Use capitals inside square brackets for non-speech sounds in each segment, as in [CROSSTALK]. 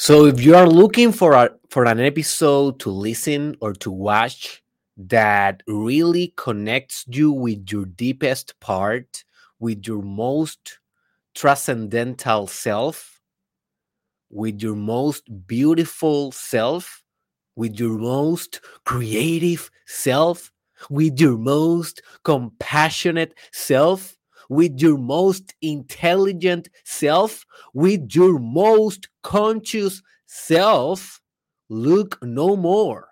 So if you are looking for a for an episode to listen or to watch that really connects you with your deepest part, with your most transcendental self, with your most beautiful self, with your most creative self, with your most compassionate self, with your most intelligent self, with your most conscious self, look no more.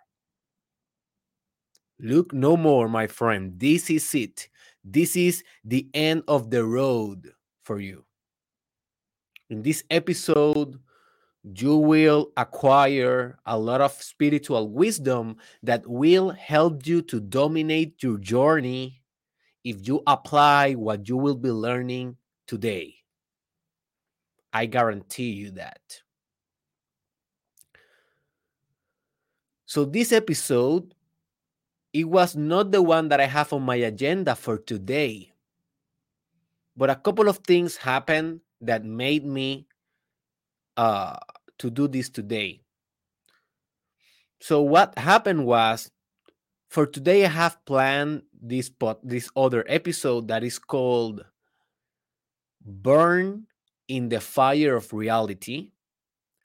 Look no more, my friend. This is it. This is the end of the road for you. In this episode, you will acquire a lot of spiritual wisdom that will help you to dominate your journey if you apply what you will be learning today. I guarantee you that. So, this episode, it was not the one that I have on my agenda for today. But a couple of things happened that made me uh, to do this today. So what happened was for today I have planned this pot this other episode that is called Burn in the Fire of Reality,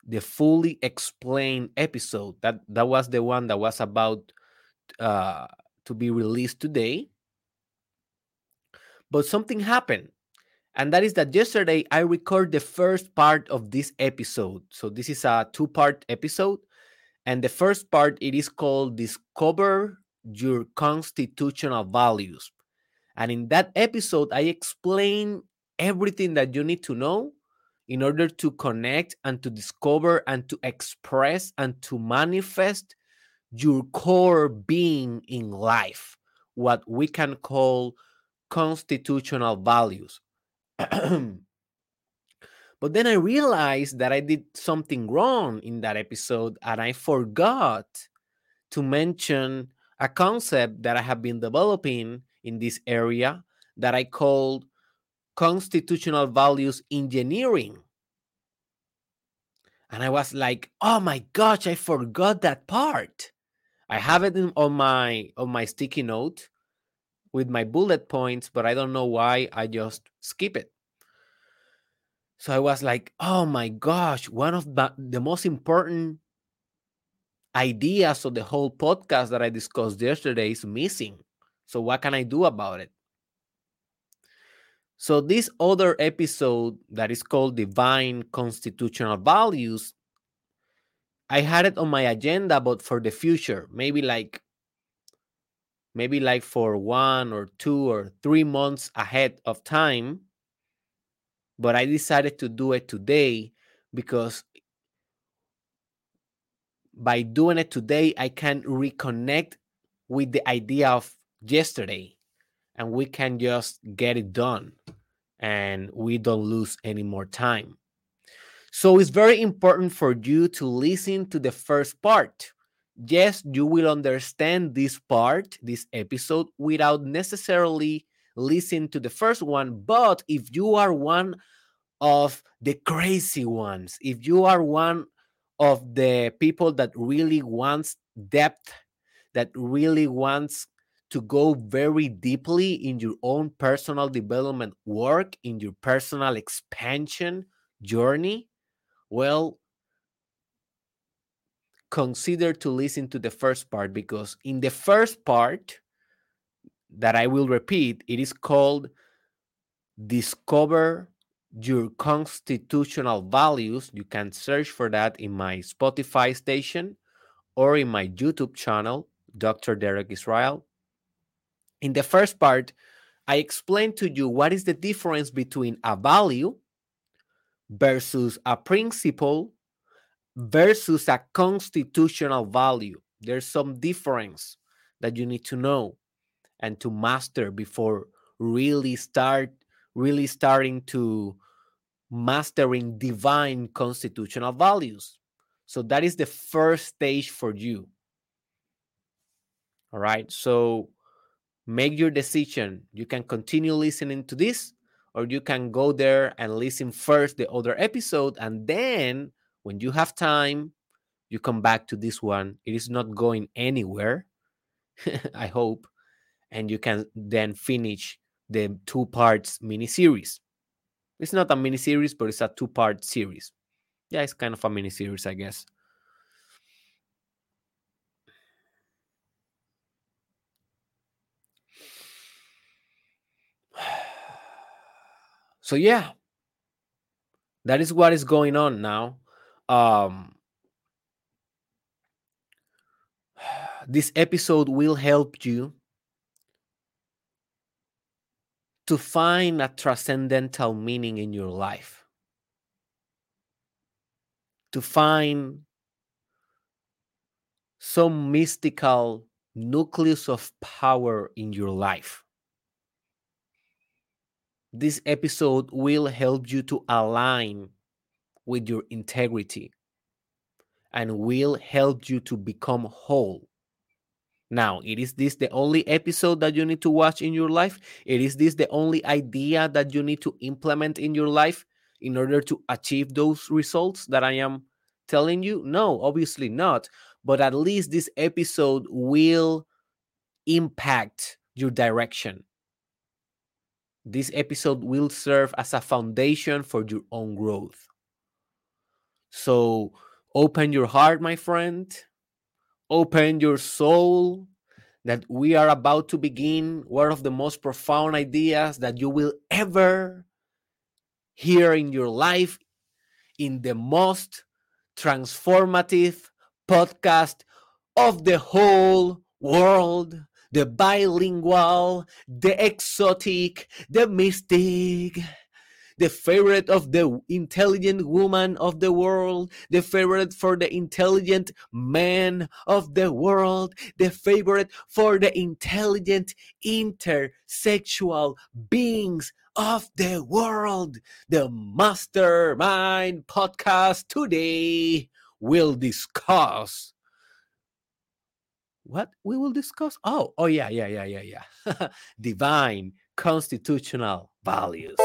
the fully explained episode. That that was the one that was about uh, to be released today. But something happened and that is that yesterday I record the first part of this episode. So this is a two-part episode, and the first part it is called "Discover Your Constitutional Values," and in that episode I explain everything that you need to know in order to connect and to discover and to express and to manifest your core being in life, what we can call constitutional values. [CLEARS THROAT] But then I realized that I did something wrong in that episode and I forgot to mention a concept that I have been developing in this area that I called constitutional values engineering. And I was like, "Oh my gosh, I forgot that part." I have it in, on my on my sticky note with my bullet points, but I don't know why I just skip it. So I was like, oh my gosh, one of the, the most important ideas of the whole podcast that I discussed yesterday is missing. So what can I do about it? So this other episode that is called Divine Constitutional Values, I had it on my agenda, but for the future, maybe like maybe like for one or two or three months ahead of time. But I decided to do it today because by doing it today, I can reconnect with the idea of yesterday and we can just get it done and we don't lose any more time. So it's very important for you to listen to the first part yes, you will understand this part, this episode, without necessarily listening to the first one. But if you are one of the crazy ones, if you are one of the people that really wants depth, that really wants to go very deeply in your own personal development work, in your personal expansion journey, well, consider to listen to the first part because in the first part that I will repeat, it is called Discover Your Constitutional Values. You can search for that in my Spotify station or in my YouTube channel, Dr. Derek Israel. In the first part, I explained to you what is the difference between a value versus a principle versus a constitutional value. There's some difference that you need to know and to master before really start really starting to mastering divine constitutional values. So that is the first stage for you. All right. So make your decision. You can continue listening to this, or you can go there and listen first the other episode, and then when you have time, you come back to this one. It is not going anywhere, [LAUGHS] I hope, and you can then finish the two parts mini series. It's not a mini series, but it's a two part series. Yeah, it's kind of a mini series, I guess. [SIGHS] So yeah, that is what is going on now. Um, [SIGHS] this episode will help you to find a transcendental meaning in your life, to find some mystical nucleus of power in your life. This episode will help you to align with your integrity and will help you to become whole. Now, it is this the only episode that you need to watch in your life? It is this the only idea that you need to implement in your life in order to achieve those results that I am telling you? No, obviously not. But at least this episode will impact your direction. This episode will serve as a foundation for your own growth. So open your heart, my friend. Open your soul. That we are about to begin one of the most profound ideas that you will ever hear in your life in the most transformative podcast of the whole world the bilingual, the exotic, the mystic, the favorite of the intelligent woman of the world, the favorite for the intelligent man of the world, the favorite for the intelligent intersexual beings of the world. The Mastermind podcast today will discuss what we will discuss? Oh oh yeah yeah yeah yeah yeah. [LAUGHS] Divine constitutional values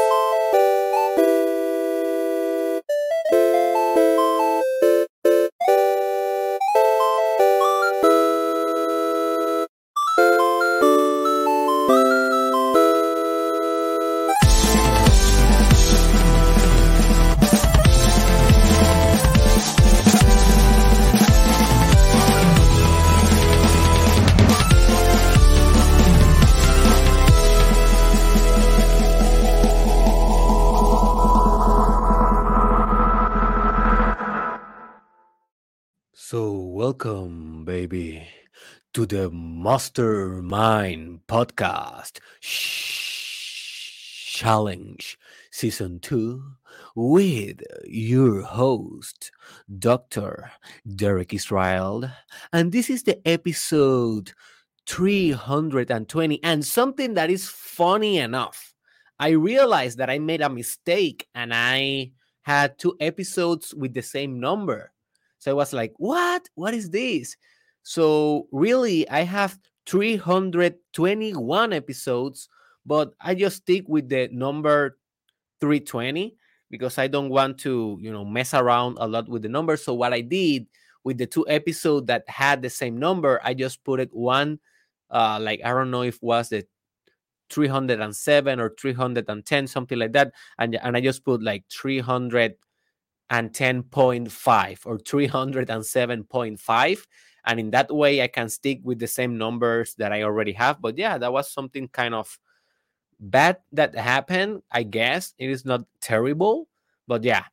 baby, to the Mastermind Podcast Challenge Season 2 with your host, Dr. Derek Israel. And this is the episode 320. And something that is funny enough, I realized that I made a mistake and I had two episodes with the same number. So I was like, what? What is this? So really, I have 321 episodes, but I just stick with the number 320 because I don't want to, you know, mess around a lot with the numbers. So what I did with the two episodes that had the same number, I just put it one, uh, like I don't know if was the 307 or 310, something like that, and and I just put like 300 and 10.5 or 307.5 and in that way i can stick with the same numbers that i already have. But yeah that was something kind of bad that happened i guess. It is not terrible but yeah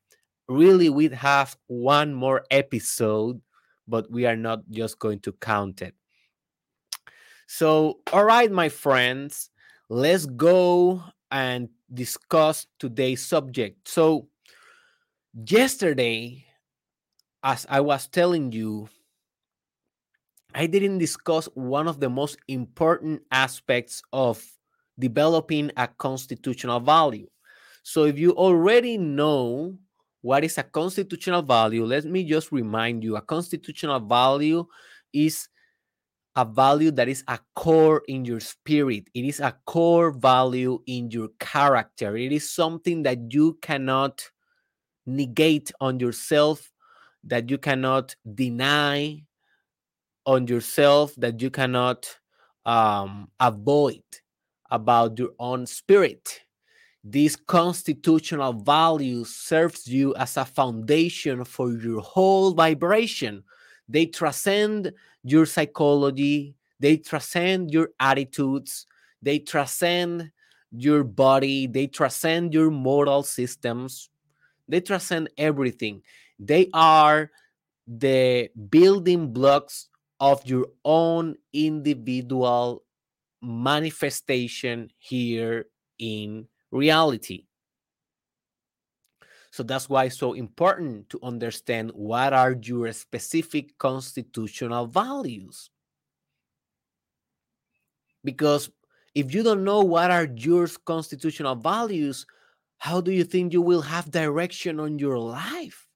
really we'd have one more episode but we are not just going to count it. So all right my friends let's go and discuss today's subject. So yesterday, as I was telling you, I didn't discuss one of the most important aspects of developing a constitutional value. So, if you already know what is a constitutional value, let me just remind you a constitutional value is a value that is a core in your spirit, it is a core value in your character, it is something that you cannot negate on yourself that you cannot deny on yourself, that you cannot um, avoid about your own spirit. These constitutional values serves you as a foundation for your whole vibration. They transcend your psychology, they transcend your attitudes, they transcend your body, they transcend your moral systems, they transcend everything. They are the building blocks of your own individual manifestation here in reality. So that's why it's so important to understand what are your specific constitutional values. Because if you don't know what are your constitutional values, how do you think you will have direction on your life?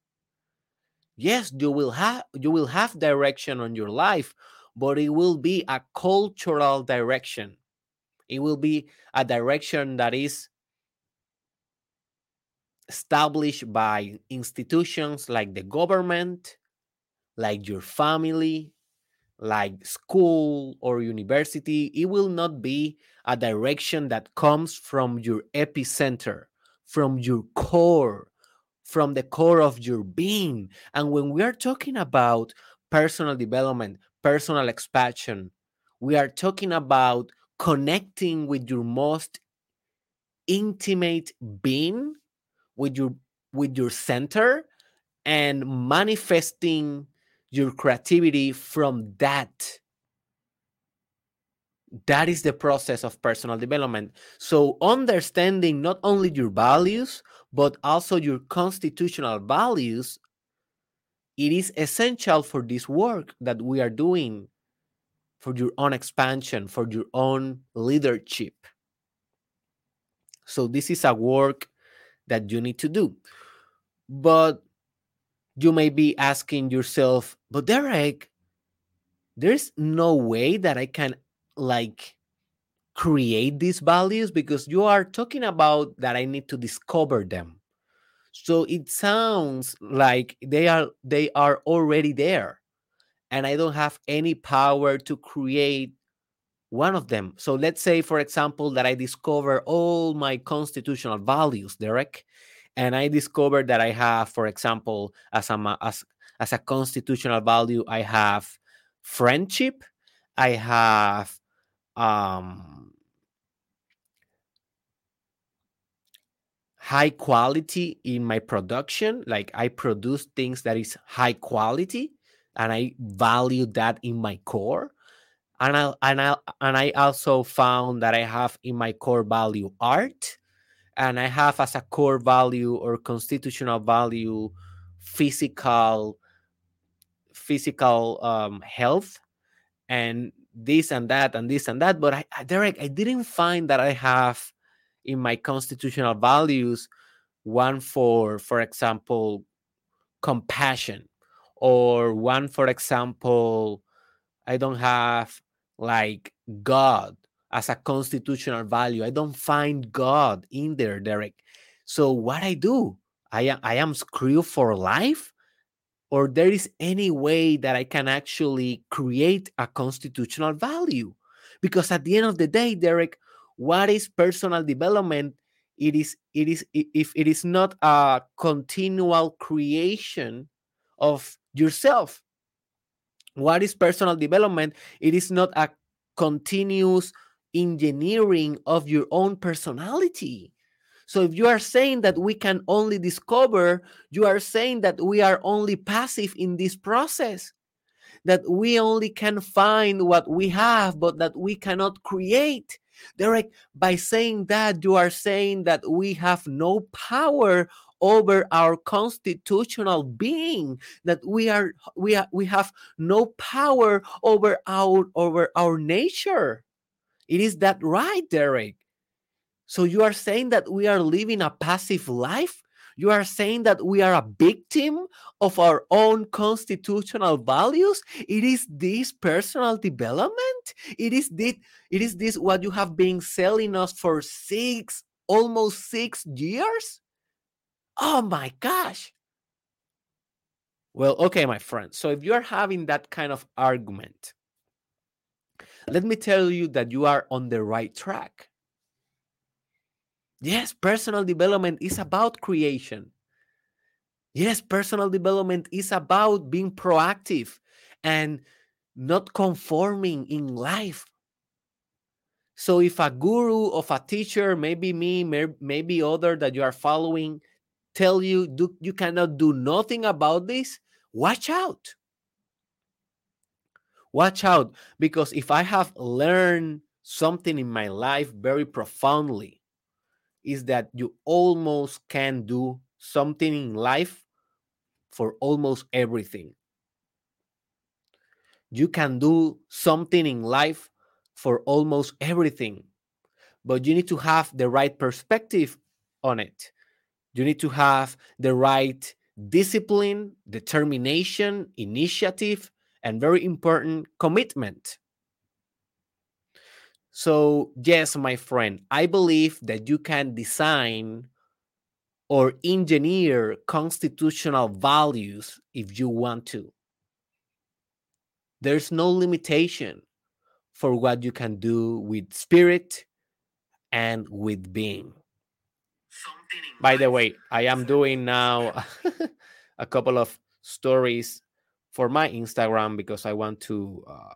Yes, you will have you will have direction on your life, but it will be a cultural direction. It will be a direction that is established by institutions like the government, like your family, like school or university. It will not be a direction that comes from your epicenter, from your core, from the core of your being. And when we are talking about personal development, personal expansion, we are talking about connecting with your most intimate being, with your with your center and manifesting your creativity from that that is the process of personal development. So, understanding not only your values, but also your constitutional values, it is essential for this work that we are doing for your own expansion, for your own leadership. So, this is a work that you need to do. But you may be asking yourself, but Derek, there's no way that I can like create these values because you are talking about that I need to discover them. So it sounds like they are they are already there and I don't have any power to create one of them. So let's say for example that I discover all my constitutional values, Derek, and I discover that I have for example as a as as a constitutional value I have friendship, I have um, high quality in my production like i produce things that is high quality and i value that in my core and I, and I and I also found that I have in my core value art, and I have as a core value or constitutional value physical physical um, health and this and that and this and that. But I, Derek, I didn't find that I have in my constitutional values one for, for example, compassion, or one, for example, I don't have like God as a constitutional value. I don't find God in there, Derek. So what I do, I am I am screwed for life or there is any way that I can actually create a constitutional value. Because at the end of the day, Derek, what is personal development? It is, it is, if it is not a continual creation of yourself. What is personal development? It is not a continuous engineering of your own personality. So if you are saying that we can only discover, you are saying that we are only passive in this process, that we only can find what we have, but that we cannot create. Derek, by saying that, you are saying that we have no power over our constitutional being that we are we are, we have no power over our over our nature it is that right derek so you are saying that we are living a passive life? You are saying that we are a victim of our own constitutional values? It is this personal development? It is this, it is this what you have been selling us for six, almost six years? Oh my gosh. Well, okay, my friend. So if you are having that kind of argument, let me tell you that you are on the right track. Yes, personal development is about creation. Yes, personal development is about being proactive and not conforming in life. So if a guru of a teacher, maybe me, maybe other that you are following, tell you do, you cannot do nothing about this, watch out. Watch out because if I have learned something in my life very profoundly, is that you almost can do something in life for almost everything. You can do something in life for almost everything, but you need to have the right perspective on it. You need to have the right discipline, determination, initiative, and very important commitment. So, yes, my friend, I believe that you can design or engineer constitutional values if you want to. There's no limitation for what you can do with spirit and with being. By the way, I am doing now [LAUGHS] a couple of stories for my Instagram because I want to uh,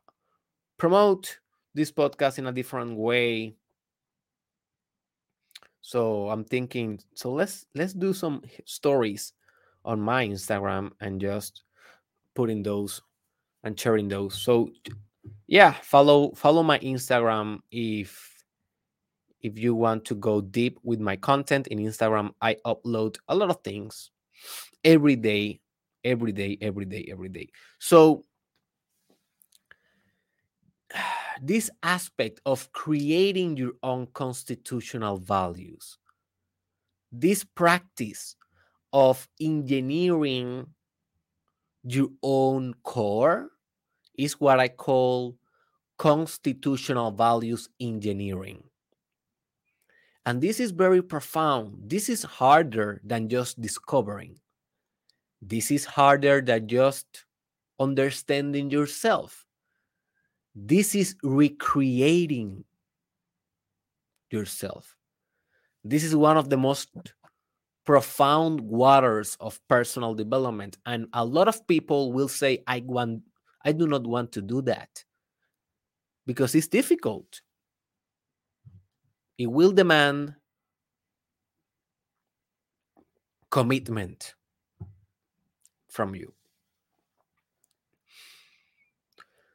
promote this podcast in a different way. So I'm thinking, so let's let's do some stories on my Instagram and just putting those and sharing those. So yeah, follow follow my Instagram if if you want to go deep with my content in Instagram. I upload a lot of things every day, every day, every day, every day. So this aspect of creating your own constitutional values, this practice of engineering your own core is what I call constitutional values engineering. And this is very profound. This is harder than just discovering. This is harder than just understanding yourself. This is recreating yourself. This is one of the most profound waters of personal development. And a lot of people will say, I want, I do not want to do that because it's difficult. It will demand commitment from you.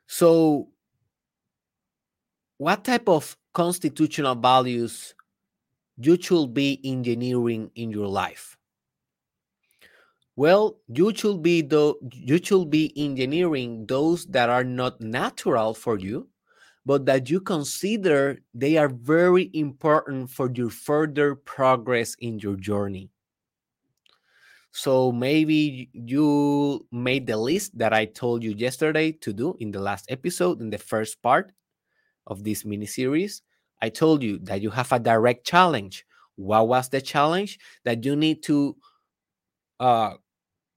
So, what type of constitutional values you should be engineering in your life? Well, you should be the you should be engineering those that are not natural for you, but that you consider they are very important for your further progress in your journey. So maybe you made the list that I told you yesterday to do in the last episode, in the first part of this mini series. I told you that you have a direct challenge. What was the challenge? That you need to uh,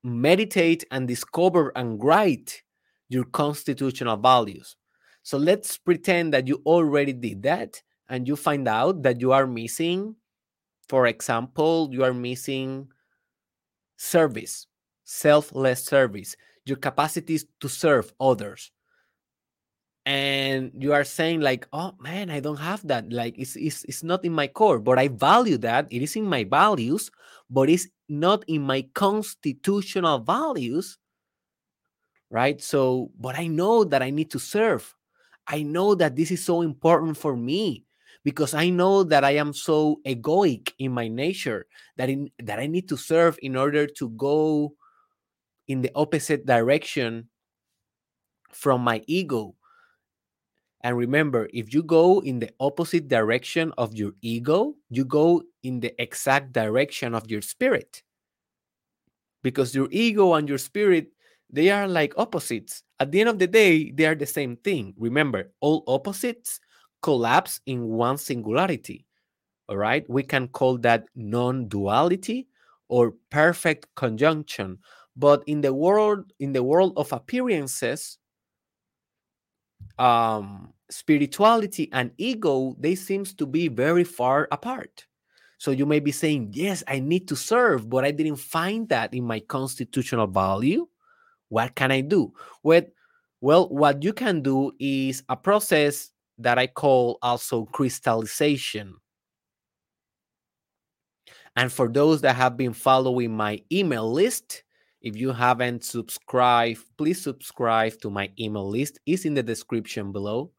meditate and discover and write your constitutional values. So let's pretend that you already did that and you find out that you are missing, for example, you are missing service, selfless service, your capacities to serve others. And you are saying, like, oh man, I don't have that. Like, it's, it's, it's not in my core, but I value that. It is in my values, but it's not in my constitutional values. Right. So, but I know that I need to serve. I know that this is so important for me because I know that I am so egoic in my nature that in, that I need to serve in order to go in the opposite direction from my ego. And remember, if you go in the opposite direction of your ego, you go in the exact direction of your spirit. Because your ego and your spirit, they are like opposites. At the end of the day, they are the same thing. Remember, all opposites collapse in one singularity. All right. We can call that non duality or perfect conjunction. but in the world in the world of appearances um spirituality and ego they seems to be very far apart. So you may be saying yes i need to serve but i didn't find that in my constitutional value. What can i do? Well well what you can do is a process that i call also crystallization. And for those that have been following my email list if you haven't subscribed, please subscribe to my email list. It's in the description below.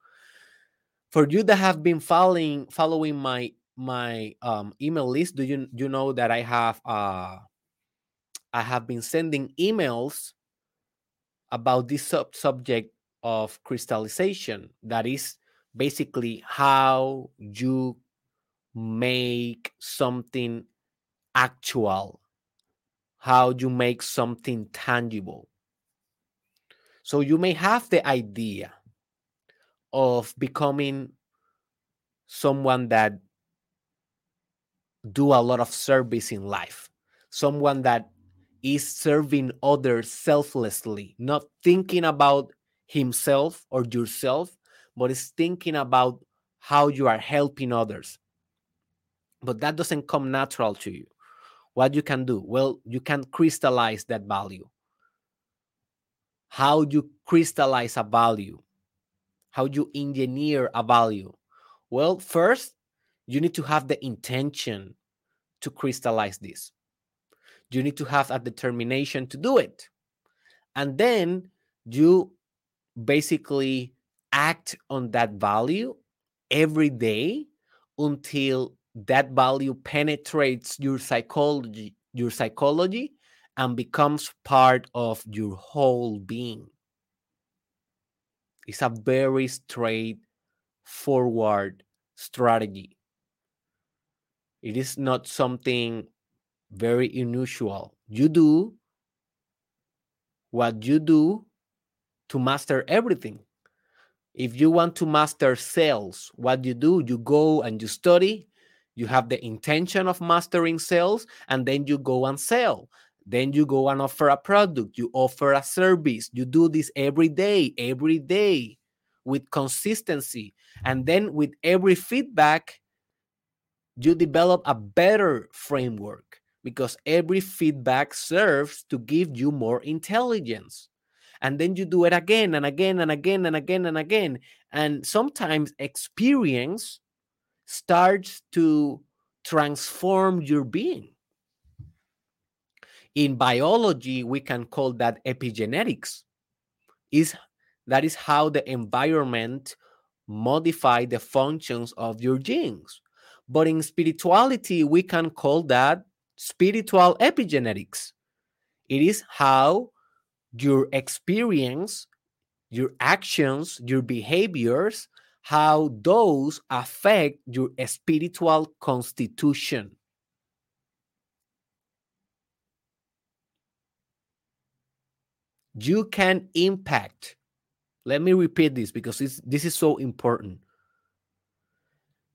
For you that have been following following my my um, email list, do you you know that I have uh I have been sending emails about this sub subject of crystallization. That is basically how you make something actual how you make something tangible. So you may have the idea of becoming someone that do a lot of service in life, someone that is serving others selflessly, not thinking about himself or yourself, but is thinking about how you are helping others. But that doesn't come natural to you what you can do? Well you can crystallize that value. How you crystallize a value? How you engineer a value? Well first you need to have the intention to crystallize this. You need to have a determination to do it. And then you basically act on that value every day until that value penetrates your psychology your psychology and becomes part of your whole being. It's a very straightforward strategy. It is not something very unusual. You do what you do to master everything. If you want to master sales what you do you go and you study you have the intention of mastering sales and then you go and sell. Then you go and offer a product you offer a service you do this every day every day with consistency. And then with every feedback you develop a better framework because every feedback serves to give you more intelligence. And then you do it again and again and again and again and again. And sometimes experience starts to transform your being. In biology, we can call that epigenetics. Is that is how the environment modify the functions of your genes. But in spirituality, we can call that spiritual epigenetics. It is how your experience, your actions, your behaviors how those affect your spiritual constitution. You can impact. Let me repeat this because this is so important.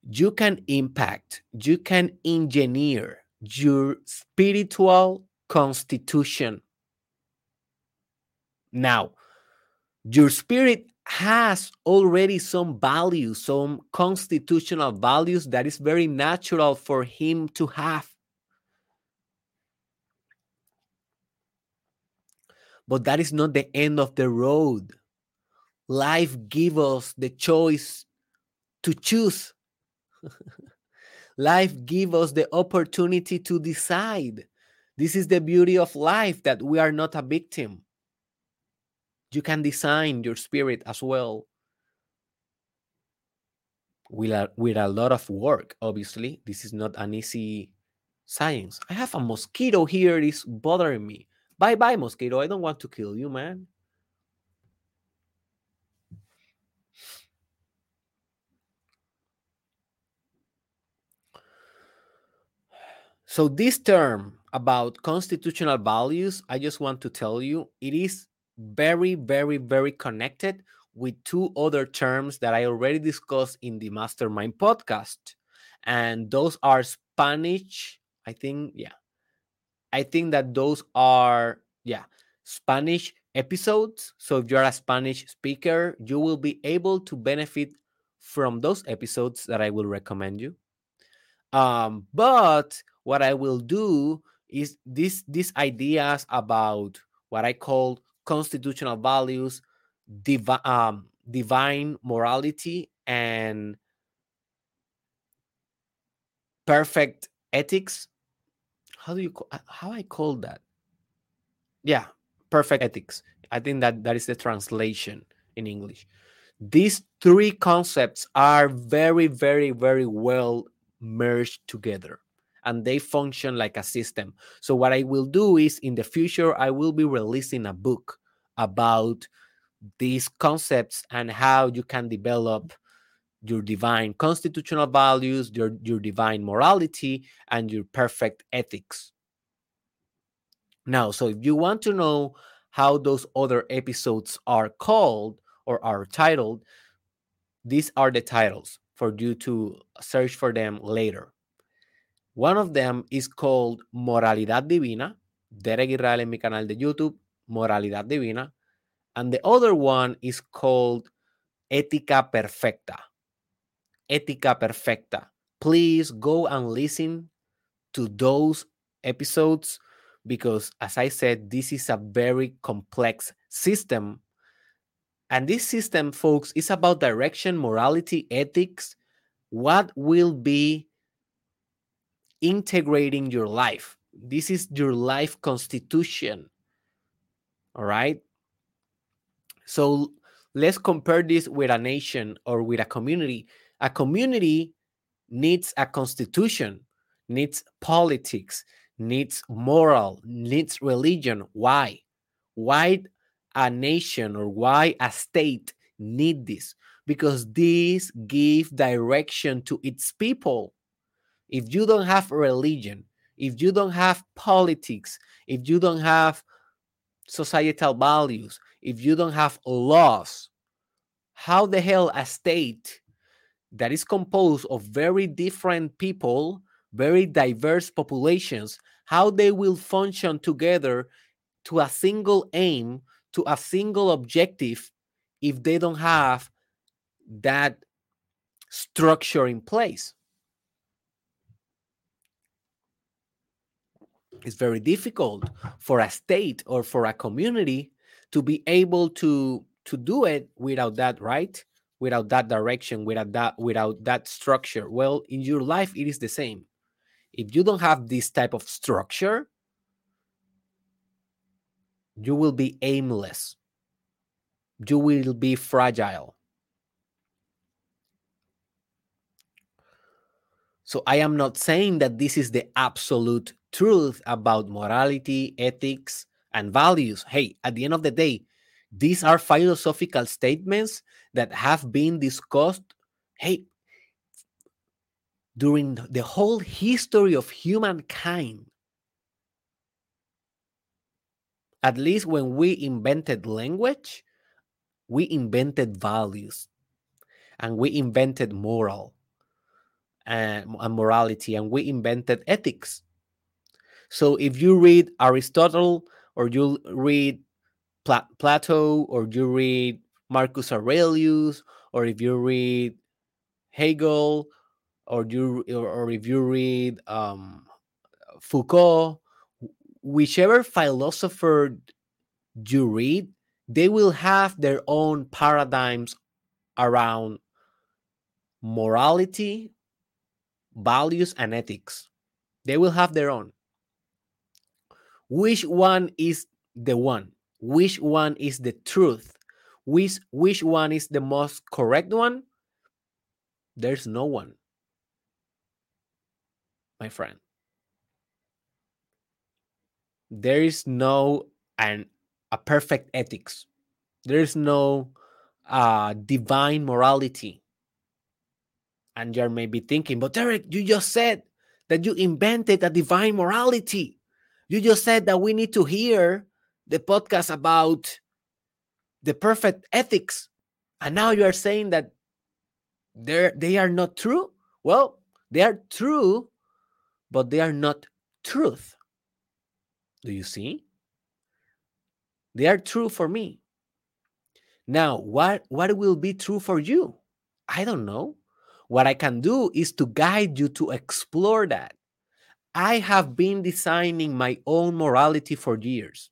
You can impact, you can engineer your spiritual constitution. Now, your spirit has already some values, some constitutional values that is very natural for him to have. But that is not the end of the road. Life gives us the choice to choose. [LAUGHS] life gives us the opportunity to decide. This is the beauty of life that we are not a victim you can design your spirit as well with a, with a lot of work obviously. This is not an easy science. I have a mosquito here. It is bothering me. Bye bye mosquito. I don't want to kill you man. So this term about constitutional values i just want to tell you it is very, very, very connected with two other terms that I already discussed in the Mastermind podcast. And those are Spanish. I think, yeah. I think that those are yeah, Spanish episodes. So if you're a Spanish speaker, you will be able to benefit from those episodes that I will recommend you. Um, but what I will do is this these ideas about what I call constitutional values, divi- um, divine morality, and perfect ethics. How do you how I call that? Yeah, perfect ethics. I think that that is the translation in English. These three concepts are very, very, very well merged together and they function like a system. So, what I will do is in the future, I will be releasing a book about these concepts and how you can develop your divine constitutional values, your, your divine morality, and your perfect ethics. Now, so if you want to know how those other episodes are called or are titled, these are the titles for you to search for them later. One of them is called Moralidad Divina. Derek Israel en mi canal de YouTube, Moralidad Divina. And the other one is called Ética Perfecta. Ética Perfecta. Please go and listen to those episodes because, as I said, this is a very complex system. And this system, folks, is about direction, morality, ethics, what will be integrating your life. This is your life constitution. All right. So let's compare this with a nation or with a community. A community needs a constitution, needs politics, needs moral, needs religion. Why? Why a nation or why a state need this? Because this give direction to its people. If you don't have religion, if you don't have politics, if you don't have societal values, if you don't have laws, how the hell a state that is composed of very different people, very diverse populations, how they will function together to a single aim, to a single objective, if they don't have that structure in place? It's very difficult for a state or for a community to be able to to do it without that right? Without that direction without that without that structure. Well in your life it is the same. If you don't have this type of structure you will be aimless. You will be fragile so i am not saying that this is the absolute truth about morality ethics and values. Hey, at the end of the day, these are philosophical statements that have been discussed. Hey, during the whole history of humankind, at least when we invented language, we invented values and we invented moral and, and morality and we invented ethics. So if you read Aristotle, or you read Pla- Plato, or you read Marcus Aurelius, or if you read Hegel, or you or, or if you read um, Foucault, whichever philosopher you read, they will have their own paradigms around morality, values, and ethics. They will have their own. Which one is the one? Which one is the truth? Which which one is the most correct one? There's no one. My friend. There is no an a perfect ethics. There is no uh divine morality and you're maybe thinking but derek you just said that you invented a divine morality you just said that we need to hear the podcast about the perfect ethics. And now you are saying that they are not true? Well, they are true, but they are not truth. Do you see? They are true for me. Now, what, what will be true for you? I don't know. What I can do is to guide you to explore that. I have been designing my own morality for years.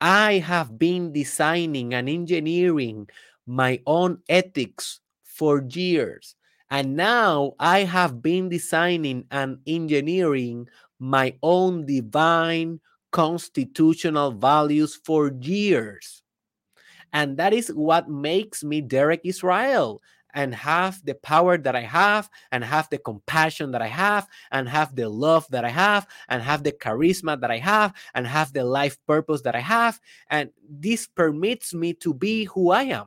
I have been designing and engineering my own ethics for years. And now I have been designing and engineering my own divine constitutional values for years. And that is what makes me Derek Israel and have the power that I have, and have the compassion that I have, and have the love that I have, and have the charisma that I have, and have the life purpose that I have. And this permits me to be who I am.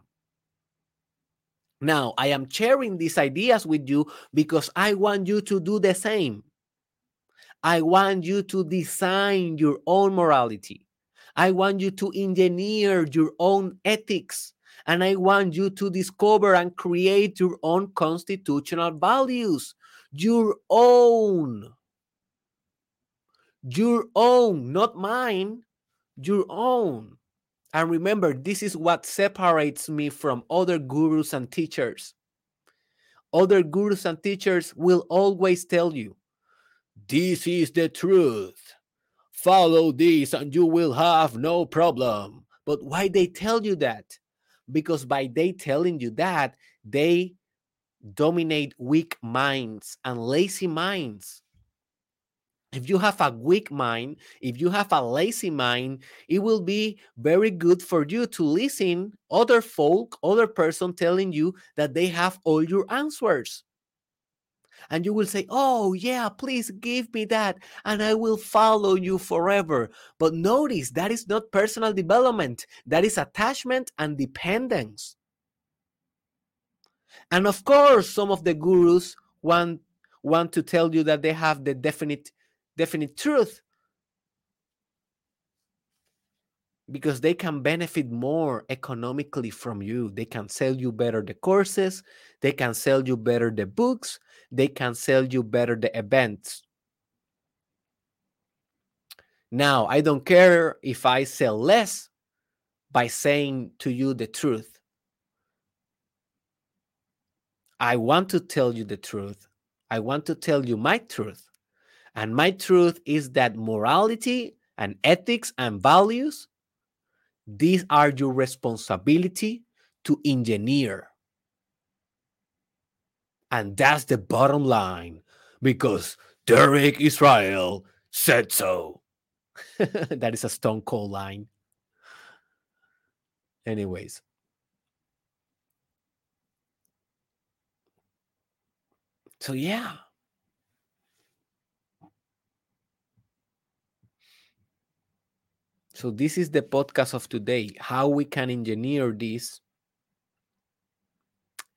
Now, I am sharing these ideas with you because I want you to do the same. I want you to design your own morality. I want you to engineer your own ethics. And I want you to discover and create your own constitutional values, your own. Your own, not mine, your own. And remember, this is what separates me from other gurus and teachers. Other gurus and teachers will always tell you, this is the truth. Follow this and you will have no problem. But why they tell you that? Because by they telling you that they dominate weak minds and lazy minds. If you have a weak mind if you have a lazy mind it will be very good for you to listen other folk other person telling you that they have all your answers and you will say, Oh, yeah, please give me that, and I will follow you forever. But notice that is not personal development, that is attachment and dependence. And of course, some of the gurus want want to tell you that they have the definite definite truth because they can benefit more economically from you. They can sell you better the courses, they can sell you better the books, they can sell you better the events. Now, I don't care if I sell less by saying to you the truth. I want to tell you the truth. I want to tell you my truth. And my truth is that morality and ethics and values these are your responsibility to engineer. And that's the bottom line because Derek Israel said so. [LAUGHS] that is a stone cold line. Anyways. So, yeah. So, this is the podcast of today how we can engineer this.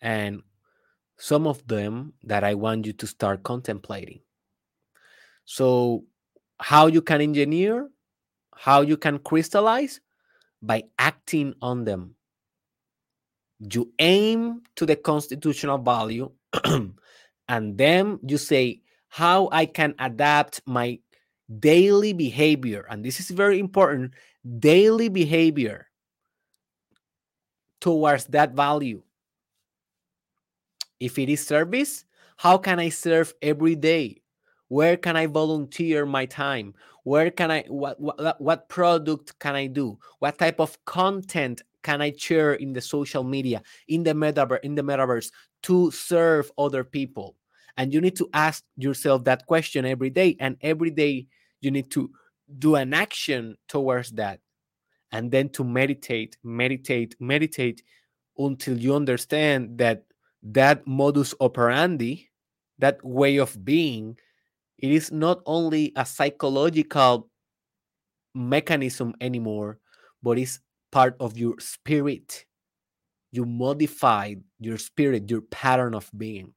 And some of them that I want you to start contemplating. So, how you can engineer, how you can crystallize by acting on them. You aim to the constitutional value, [CLEARS THROAT] and then you say, How I can adapt my daily behavior, and this is very important daily behavior towards that value. If it is service, how can I serve every day? Where can I volunteer my time? Where can I what what, what product can I do? What type of content can I share in the social media, in the metaverse, in the metaverse to serve other people? And you need to ask yourself that question every day. And every day you need to do an action towards that. And then to meditate, meditate, meditate until you understand that that modus operandi, that way of being, it is not only a psychological mechanism anymore, but it's part of your spirit. You modified your spirit, your pattern of being.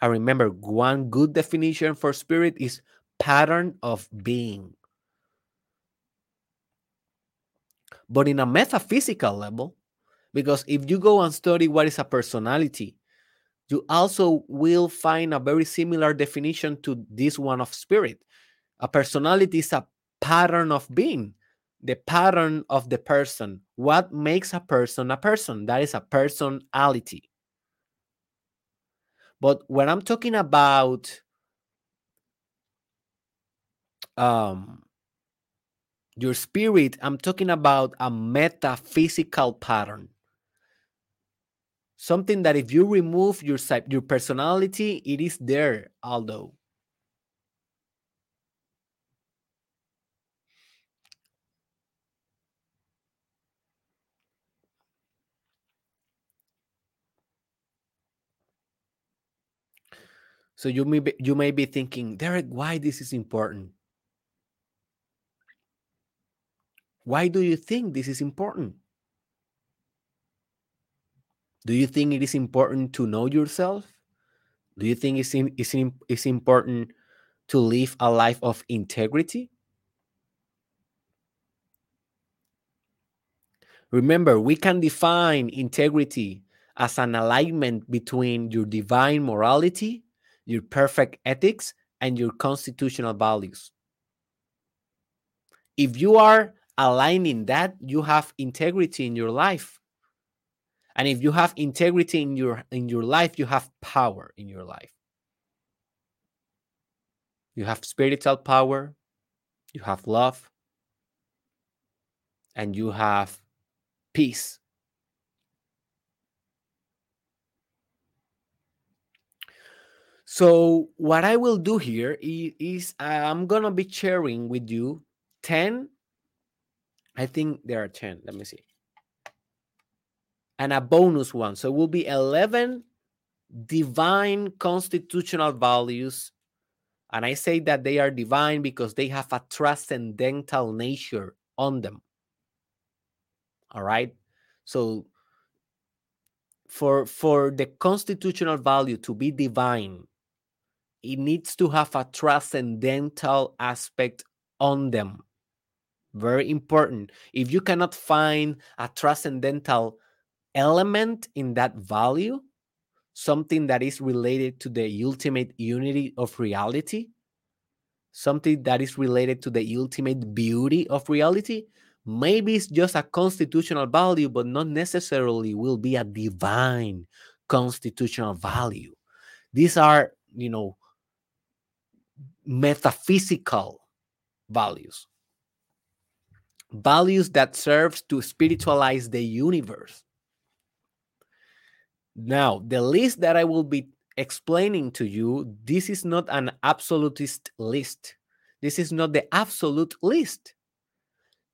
I remember one good definition for spirit is pattern of being. But in a metaphysical level, because if you go and study what is a personality, you also will find a very similar definition to this one of spirit. A personality is a pattern of being. the pattern of the person. What makes a person a person? That is a personality. But when I'm talking about um, your spirit, I'm talking about a metaphysical pattern. Something that if you remove your your personality, it is there, although. So you may be, you may be thinking, Derek, why this is important? Why do you think this is important? Do you think it is important to know yourself? Do you think it's, in, it's, in, it's important to live a life of integrity? Remember, we can define integrity as an alignment between your divine morality, your perfect ethics, and your constitutional values. If you are aligning that, you have integrity in your life. And if you have integrity in your in your life, you have power in your life. You have spiritual power, you have love, and you have peace. So, what I will do here is, I'm going to be sharing with you 10. I think there are 10. Let me see. And a bonus one. So, it will be 11 divine constitutional values. And I say that they are divine because they have a transcendental nature on them. All right. So for for the constitutional value to be divine, it needs to have a transcendental aspect on them. Very important. If you cannot find a transcendental element in that value, something that is related to the ultimate unity of reality, something that is related to the ultimate beauty of reality, maybe it's just a constitutional value, but not necessarily will be a divine constitutional value. These are, you know, metaphysical values values that serves to spiritualize the universe. Now the list that i will be explaining to you this is not an absolutist list. This is not the absolute list.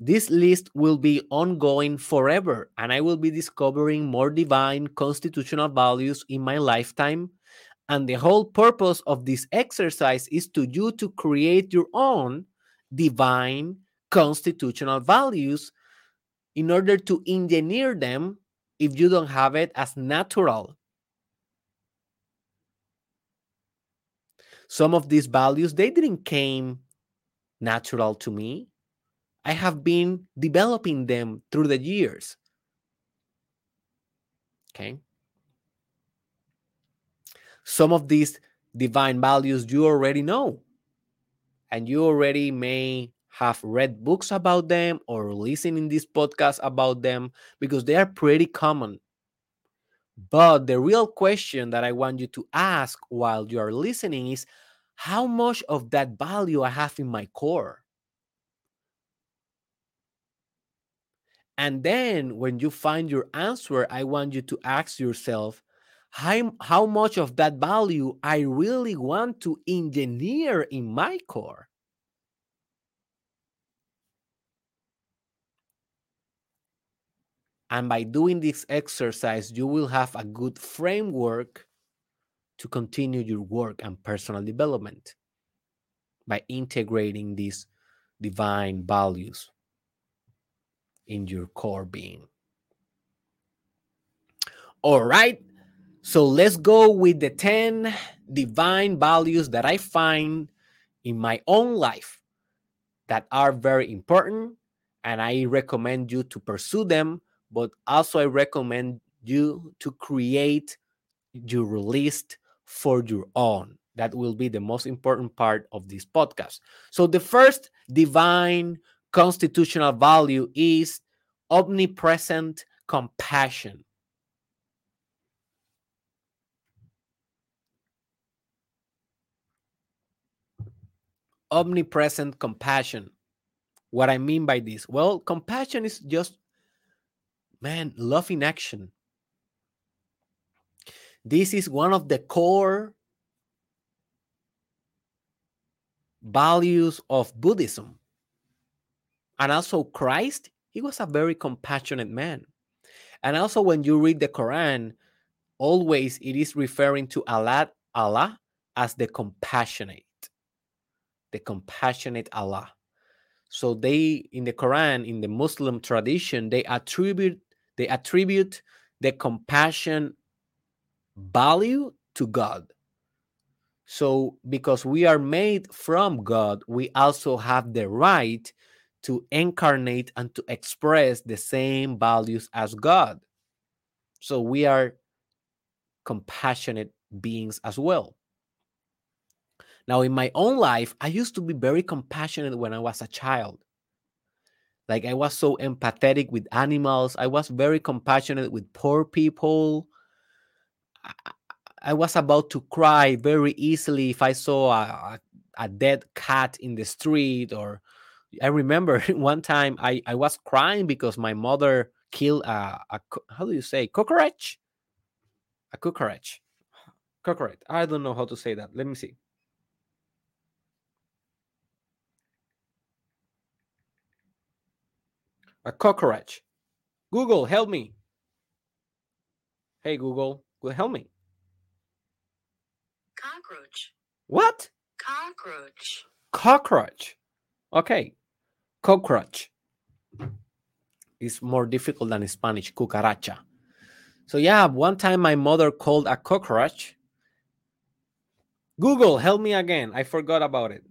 This list will be ongoing forever, and I will be discovering more divine constitutional values in my lifetime. And the whole purpose of this exercise is to you to create your own divine constitutional values in order to engineer them if you don't have it as natural. Some of these values they didn't came natural to me I have been developing them through the years. Okay. Some of these divine values you already know, and you already may have read books about them or listening this podcast about them because they are pretty common. But the real question that I want you to ask while you are listening is how much of that value I have in my core? And then when you find your answer, I want you to ask yourself, how, how much of that value I really want to engineer in my core? And by doing this exercise, you will have a good framework to continue your work and personal development by integrating these divine values in your core being. All right. So let's go with the 10 divine values that I find in my own life that are very important. And I recommend you to pursue them, but also I recommend you to create your list for your own. That will be the most important part of this podcast. So, the first divine constitutional value is omnipresent compassion. Omnipresent compassion. What I mean by this? Well, compassion is just, man, love in action. This is one of the core values of Buddhism. And also, Christ, he was a very compassionate man. And also, when you read the Quran, always it is referring to Allah, Allah as the compassionate, the compassionate Allah. So they in the Quran, in the Muslim tradition, they attribute they attribute the compassion value to God. So, because we are made from God, we also have the right to incarnate and to express the same values as God. So, we are compassionate beings as well. Now, in my own life, I used to be very compassionate when I was a child. Like, I was so empathetic with animals, I was very compassionate with poor people. I was about to cry very easily if I saw a, a, dead cat in the street or I remember [LAUGHS] one time I, I was crying because my mother killed a, a how do you say cockroach? A cockroach. Cockroach. I don't know how to say that. Let me see. A cockroach. Google, help me. Hey Google, help me. Cockroach. What? Cockroach. Cockroach. Okay. Cockroach. Is more difficult than Spanish, cucaracha. So yeah, one time my mother called a cockroach. Google, help me again. I forgot about it.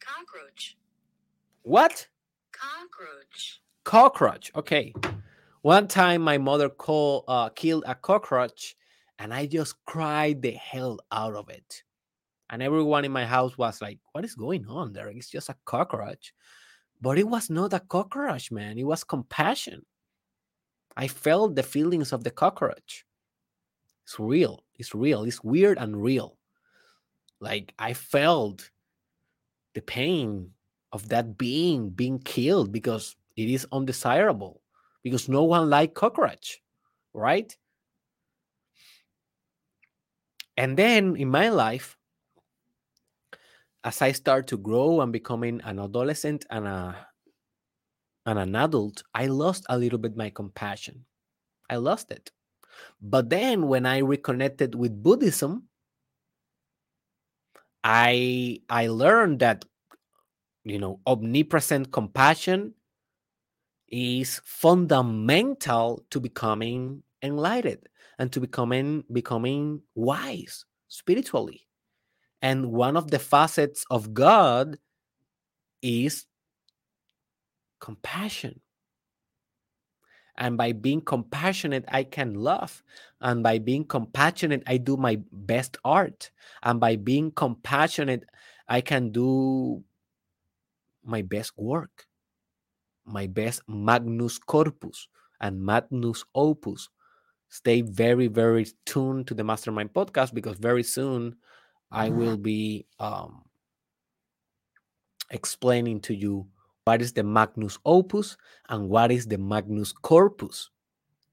Cockroach. What? Cockroach. Okay. One time my mother uh, killed a cockroach and I just cried the hell out of it. And everyone in my house was like, What is going on there? It's just a cockroach. But it was not a cockroach, man. It was compassion. I felt the feelings of the cockroach. It's real. It's real. It's weird and real. Like I felt the pain of that being being killed because it is undesirable because no one like cockroach, right? And then in my life, as I start to grow and becoming an adolescent and a and an adult, I lost a little bit my compassion. I lost it. But then when I reconnected with Buddhism, I I learned that you know omnipresent compassion is fundamental to becoming enlightened and to becoming becoming wise spiritually. And one of the facets of god is compassion. And by being compassionate i can love. And by being compassionate i do my best art. And by being compassionate i can do my best work my best magnus corpus and magnus opus. Stay very very tuned to the mastermind podcast because very soon i will be um, explaining to you what is the magnus opus and what is the magnus corpus.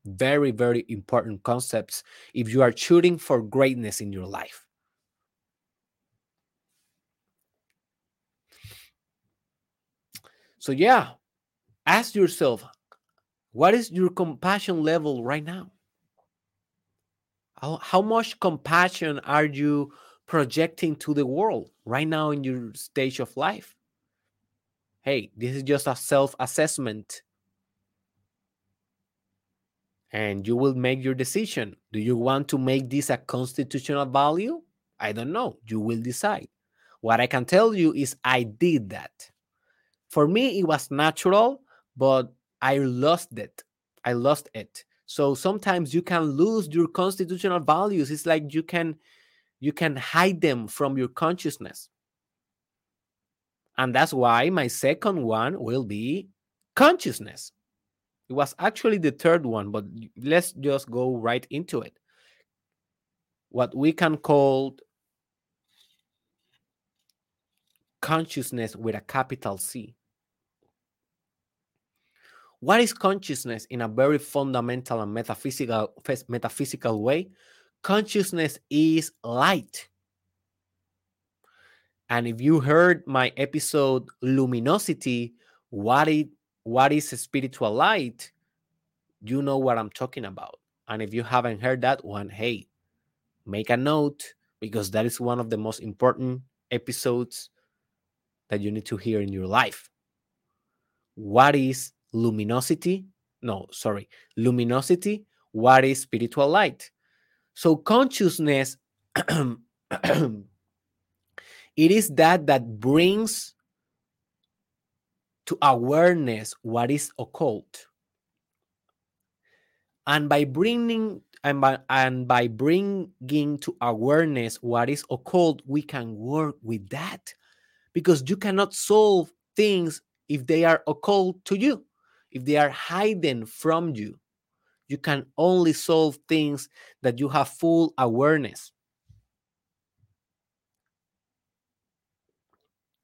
Very very important concepts if you are shooting for greatness in your life. So yeah ask yourself what is your compassion level right now how, how much compassion are you projecting to the world right now in your stage of life? Hey, this is just a self assessment. And you will make your decision. Do you want to make this a constitutional value? I don't know. You will decide. What I can tell you is I did that. For me, it was natural, but I lost it. I lost it so sometimes you can lose your constitutional values it's like you can you can hide them from your consciousness And that's why my second one will be consciousness. It was actually the third one, but let's just go right into it. What we can call consciousness with a capital C. What is consciousness in a very fundamental and metaphysical metaphysical way? Consciousness is light. And if you heard my episode Luminosity, what it what is spiritual light, you know what I'm talking about. And if you haven't heard that one, hey, make a note because that is one of the most important episodes that you need to hear in your life. What is luminosity? No, sorry, luminosity. What is spiritual light? So, consciousness, [CLEARS THROAT] it is that that brings to awareness what is occult. And by bringing and by, and by bringing to awareness what is occult, we can work with that because you cannot solve things if they are occult to you, if they are hidden from you. You can only solve things that you have full awareness.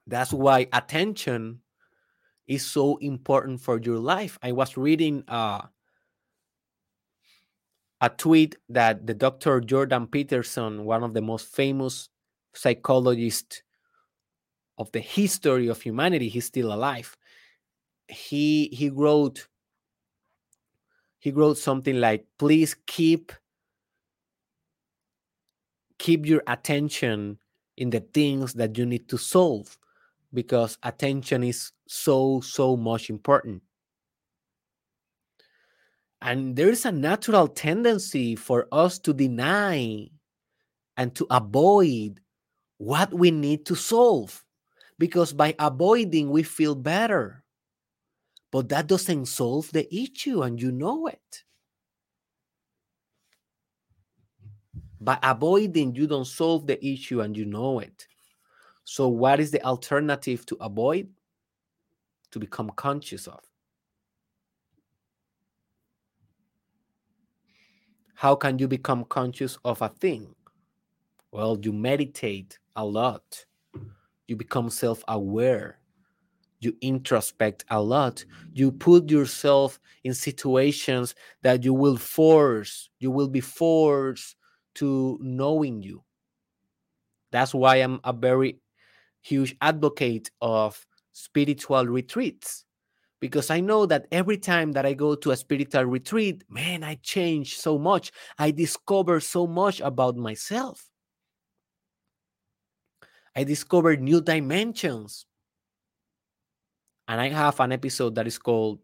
That's why attention is so important for your life. I was reading uh, a tweet that the Dr. Jordan Peterson, one of the most famous psychologists of the history of humanity, he's still alive. He he wrote he wrote something like, please keep keep your attention in the things that you need to solve because attention is so so much important. And there is a natural tendency for us to deny and to avoid what we need to solve because by avoiding we feel better but that doesn't solve the issue and you know it. By avoiding you don't solve the issue and you know it. So what is the alternative to avoid? To become conscious of. How can you become conscious of a thing? Well you meditate a lot. You become self-aware you introspect a lot. You put yourself in situations that you will force you will be forced to knowing you. That's why i'm a very huge advocate of spiritual retreats because i know that every time that i go to a spiritual retreat man i change so much. I discover so much about myself. I discover new dimensions. And I have an episode that is called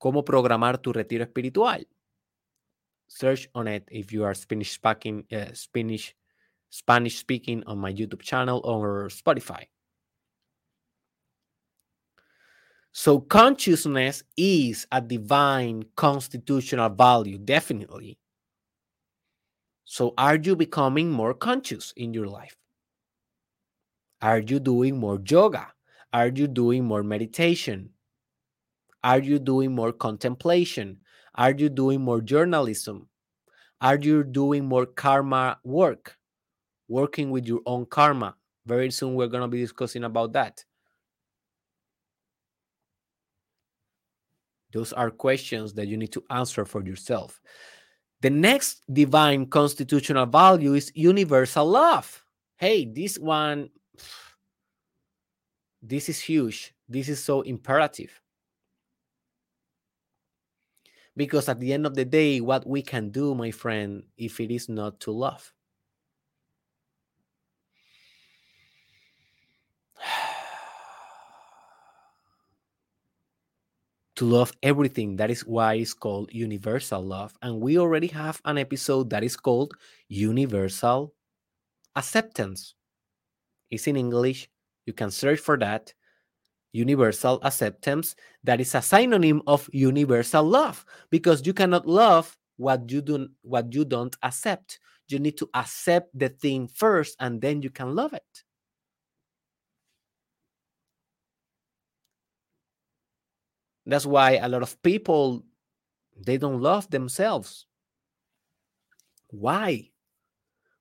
Cómo programar tu retiro espiritual. Search on it if you are Spanish speaking, uh, Spanish, Spanish speaking on my YouTube channel or Spotify. So consciousness is a divine constitutional value, definitely. So are you becoming more conscious in your life? Are you doing more yoga? Are you doing more meditation? Are you doing more contemplation? Are you doing more journalism? Are you doing more karma work? Working with your own karma. Very soon we're going to be discussing about that. Those are questions that you need to answer for yourself. The next divine constitutional value is universal love. Hey, this one this is huge. This is so imperative. Because at the end of the day, what we can do, my friend, if it is not to love. [SIGHS] to love everything. That is why it's called universal love. And we already have an episode that is called universal acceptance. It's in English. You can search for that. Universal acceptance, that is a synonym of universal love because you cannot love what you do what you don't accept. You need to accept the thing first and then you can love it. That's why a lot of people they don't love themselves. Why?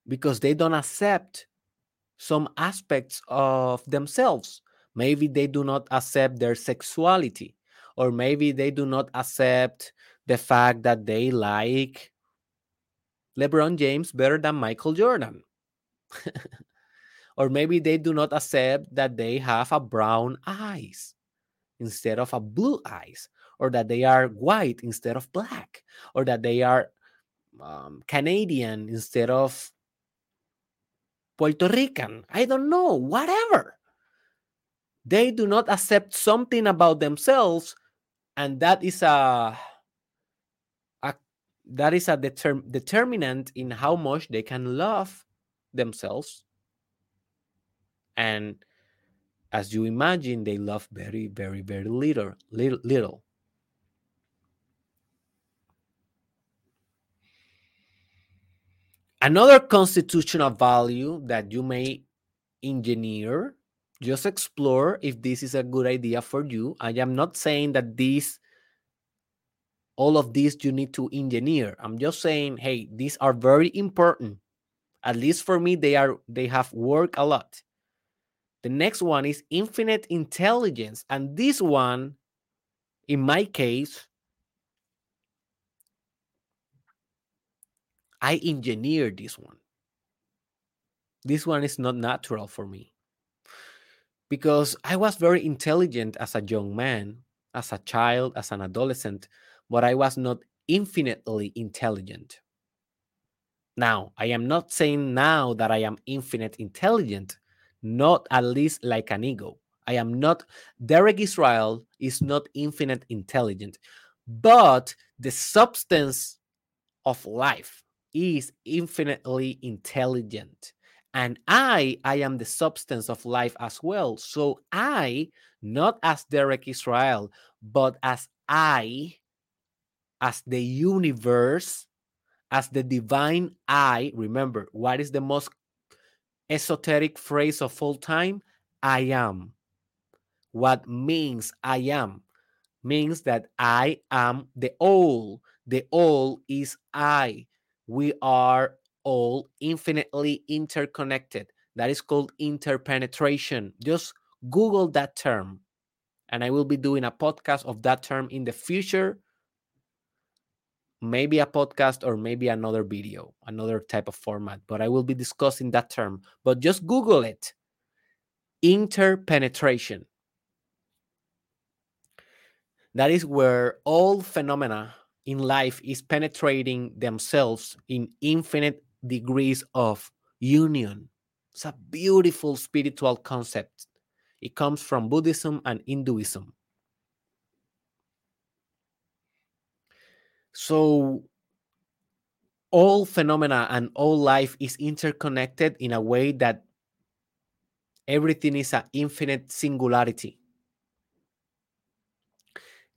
Because they don't accept some aspects of themselves. Maybe they do not accept their sexuality, or maybe they do not accept the fact that they like LeBron James better than Michael Jordan. [LAUGHS] or maybe they do not accept that they have a brown eyes instead of a blue eyes or that they are white instead of black or that they are um, Canadian instead of Puerto Rican. I don't know, whatever. They do not accept something about themselves, and that is a, a that is a determ, determinant in how much they can love themselves. And as you imagine, they love very, very, very little, little, little. Another constitutional value that you may engineer, just explore if this is a good idea for you. I am not saying that this all of these you need to engineer. I'm just saying, hey, these are very important. At least for me, they are they have worked a lot. The next one is infinite intelligence. And this one, in my case, I engineered this one. This one is not natural for me because I was very intelligent as a young man, as a child, as an adolescent, but I was not infinitely intelligent. Now, I am not saying now that I am infinite intelligent, not at least like an ego. I am not, Derek Israel is not infinite intelligent, but the substance of life is infinitely intelligent. And I, I am the substance of life as well. So I, not as Derek Israel, but as I, as the universe, as the divine I, remember, what is the most esoteric phrase of all time? I am. What means I am? Means that I am the all. The all is I we are all infinitely interconnected. That is called interpenetration. Just Google that term. And I will be doing a podcast of that term in the future. Maybe a podcast or maybe another video, another type of format, but I will be discussing that term. But just Google it interpenetration. That is where all phenomena in life is penetrating themselves in infinite degrees of union. It's a beautiful spiritual concept. It comes from Buddhism and Hinduism. So, all phenomena and all life is interconnected in a way that everything is an infinite singularity.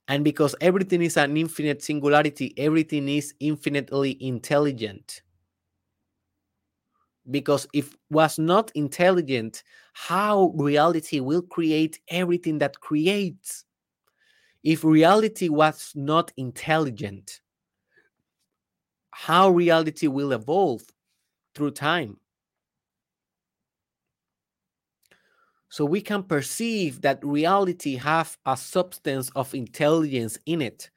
And because everything is an infinite singularity, everything is infinitely intelligent. Because if was not intelligent, how reality will create everything that creates? If reality was not intelligent, how reality will evolve through time? So we can perceive that reality have a substance of intelligence in it.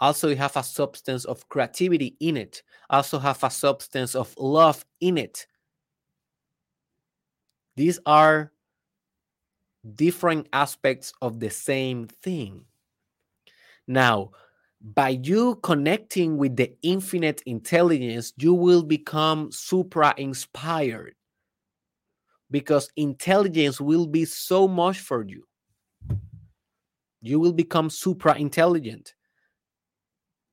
Also, have a substance of creativity in it. Also, have a substance of love in it. These are different aspects of the same thing. Now, by you connecting with the infinite intelligence, you will become supra inspired because intelligence will be so much for you. You will become supra intelligent.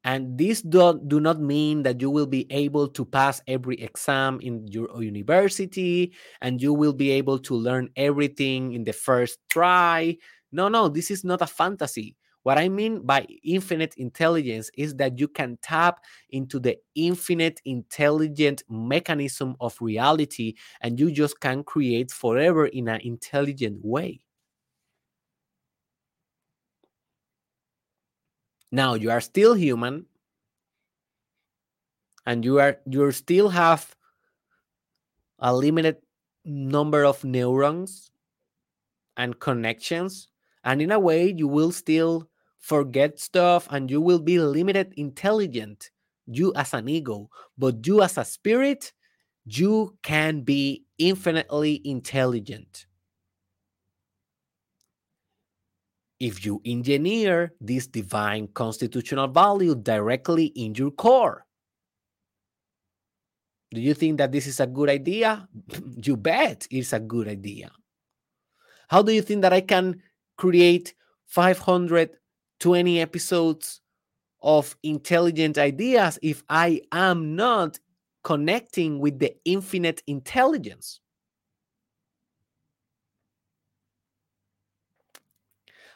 And this do, do not mean that you will be able to pass every exam in your university and you will be able to learn everything in the first try. No, no, this is not a fantasy. What I mean by infinite intelligence is that you can tap into the infinite intelligent mechanism of reality and you just can create forever in an intelligent way. Now you are still human and you are you still have a limited number of neurons and connections and in a way you will still forget stuff and you will be limited intelligent you as an ego. But you as a spirit you can be infinitely intelligent. If you engineer this divine constitutional value directly in your core do you think that this is a good idea? [LAUGHS] You bet it's a good idea. How do you think that I can create 520 episodes of intelligent ideas if I am not connecting with the infinite intelligence?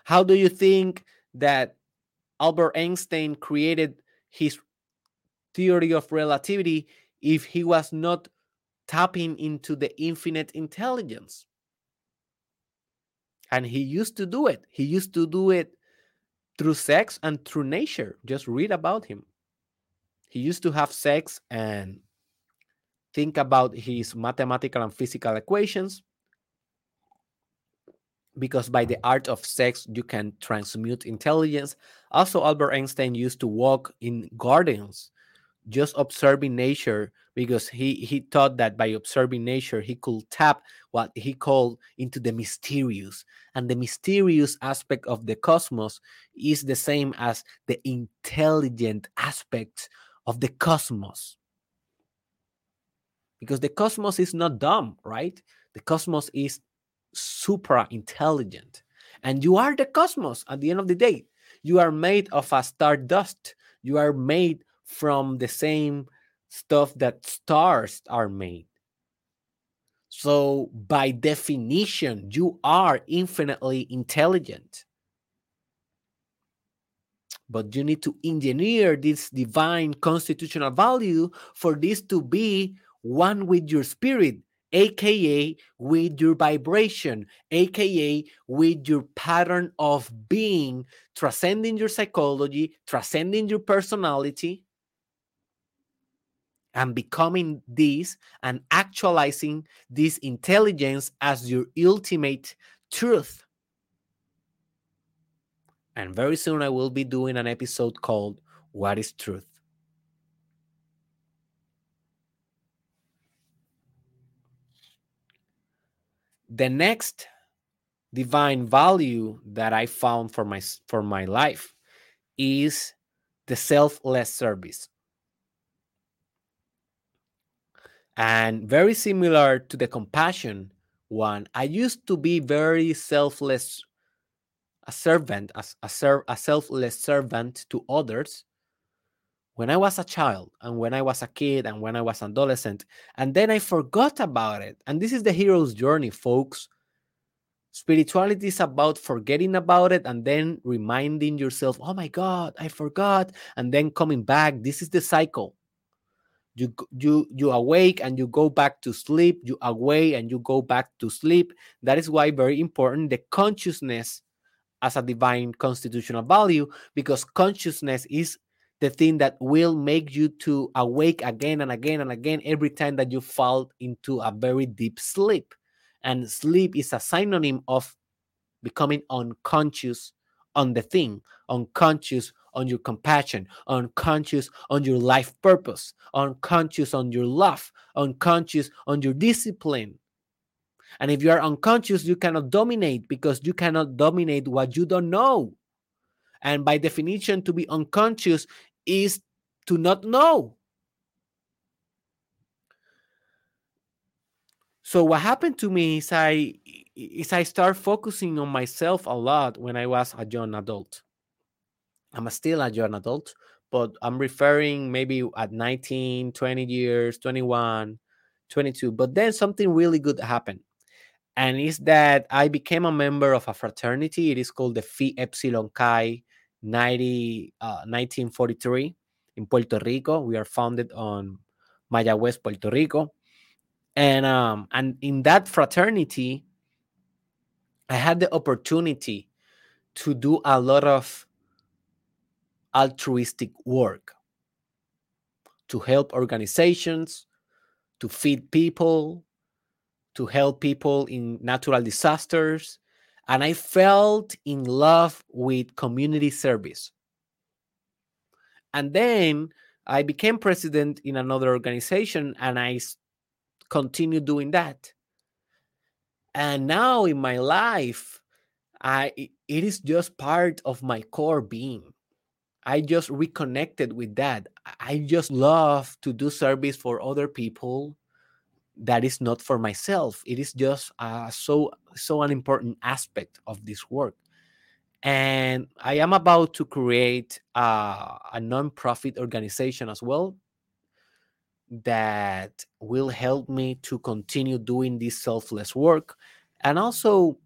How do you think that Albert Einstein created his theory of relativity if he was not tapping into the infinite intelligence? And he used to do it. He used to do it through sex and through nature. Just read about him. He used to have sex and think about his mathematical and physical equations because by the art of sex you can transmute intelligence. Also albert einstein used to walk in gardens just observing nature because he he thought that by observing nature he could tap what he called into the mysterious. And the mysterious aspect of the cosmos is the same as the intelligent aspect of the cosmos. Because the cosmos is not dumb right? The cosmos is supra intelligent and you are the cosmos at the end of the day. You are made of a star dust you are made from the same stuff that stars are made. So, by definition, you are infinitely intelligent. But you need to engineer this divine constitutional value for this to be one with your spirit, aka with your vibration, aka with your pattern of being, transcending your psychology, transcending your personality, and becoming this and actualizing this intelligence as your ultimate truth. And very soon I will be doing an episode called What is Truth? The next divine value that I found for my for my life is the selfless service. And very similar to the compassion one, I used to be very selfless, a servant, a, a, ser- a selfless servant to others when I was a child and when I was a kid and when I was an adolescent. And then I forgot about it. And this is the hero's journey, folks. Spirituality is about forgetting about it and then reminding yourself, oh my God, I forgot. And then coming back. This is the cycle you you you awake and you go back to sleep you awake and you go back to sleep. That is why very important the consciousness as a divine constitutional value because consciousness is the thing that will make you to awake again and again and again every time that you fall into a very deep sleep. And sleep is a synonym of becoming unconscious on the thing unconscious on your compassion, unconscious on your life purpose, unconscious on your love, unconscious on your discipline. And if you are unconscious, you cannot dominate because you cannot dominate what you don't know. And by definition, to be unconscious is to not know. So what happened to me is I is I start focusing on myself a lot when I was a young adult. I'm still a young adult, but I'm referring maybe at 19, 20 years, 21, 22. But then something really good happened. And is that I became a member of a fraternity. It is called the Phi Epsilon Chi 90, uh, 1943 in Puerto Rico. We are founded on Mayagüez, Puerto Rico. And um, and in that fraternity, I had the opportunity to do a lot of altruistic work to help organizations, to feed people, to help people in natural disasters. And I felt in love with community service. And then I became president in another organization and I continued doing that. And now in my life, I it is just part of my core being. I just reconnected with that. I just love to do service for other people that is not for myself. It is just uh, so so an important aspect of this work. And I am about to create uh, a nonprofit organization as well that will help me to continue doing this selfless work. And also,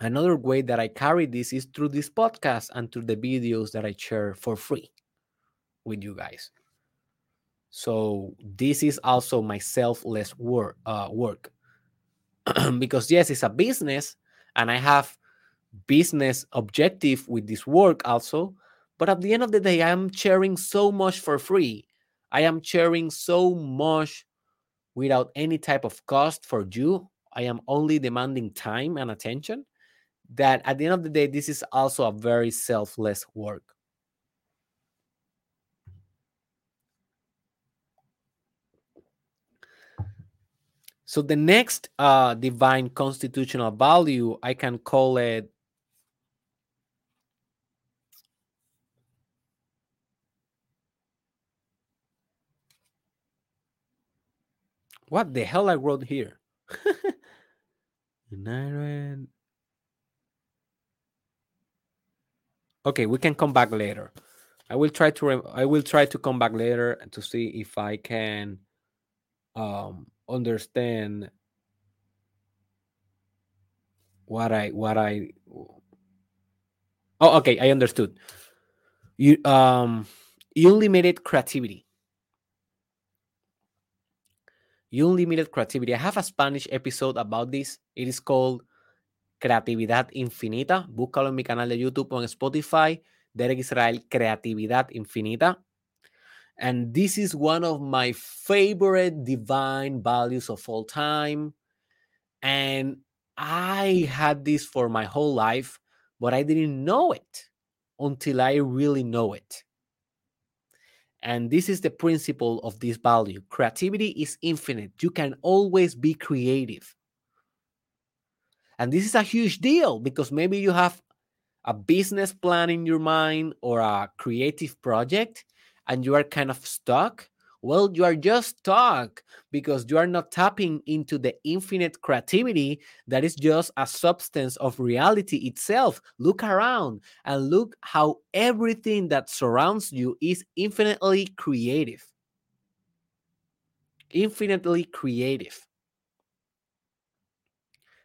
another way that I carry this is through this podcast and through the videos that I share for free with you guys. So this is also my selfless work. Uh, work [CLEARS THROAT] because yes, it's a business, and I have business objective with this work also. But at the end of the day, I am sharing so much for free. I am sharing so much without any type of cost for you. I am only demanding time and attention. That at the end of the day, this is also a very selfless work. So the next uh, divine constitutional value, I can call it what the hell I wrote here? [LAUGHS] United. Okay, we can come back later. I will try to I will try to come back later to see if I can um understand what I what I Oh, okay, I understood. You um unlimited creativity. Unlimited creativity. I have a Spanish episode about this. It is called Creatividad Infinita. Búscalo en mi canal de YouTube o en Spotify. Derek Israel, Creatividad Infinita. And this is one of my favorite divine values of all time. And I had this for my whole life, but I didn't know it until I really know it. And this is the principle of this value creativity is infinite. You can always be creative. And this is a huge deal because maybe you have a business plan in your mind or a creative project and you are kind of stuck, well, you are just stuck because you are not tapping into the infinite creativity that is just a substance of reality itself. Look around and look how everything that surrounds you is infinitely creative. Infinitely creative.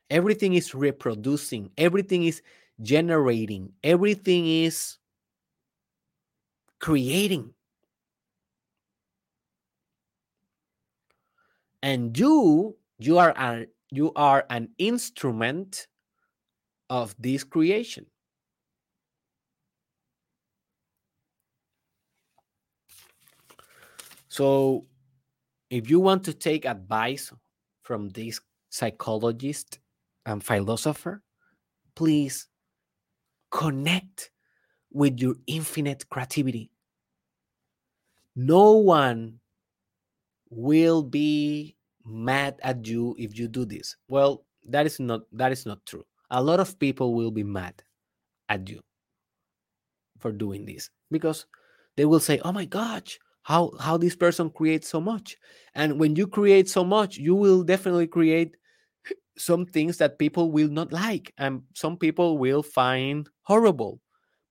Everything is reproducing, everything is generating, everything is creating. and you you are an you are an instrument of this creation. So if you want to take advice from this psychologist and philosopher please connect with your infinite creativity no one will be mad at you if you do this. Well, that is not that is not true. A lot of people will be mad at you for doing this because they will say, "Oh my gosh, how how this person creates so much." And when you create so much, you will definitely create some things that people will not like and some people will find horrible.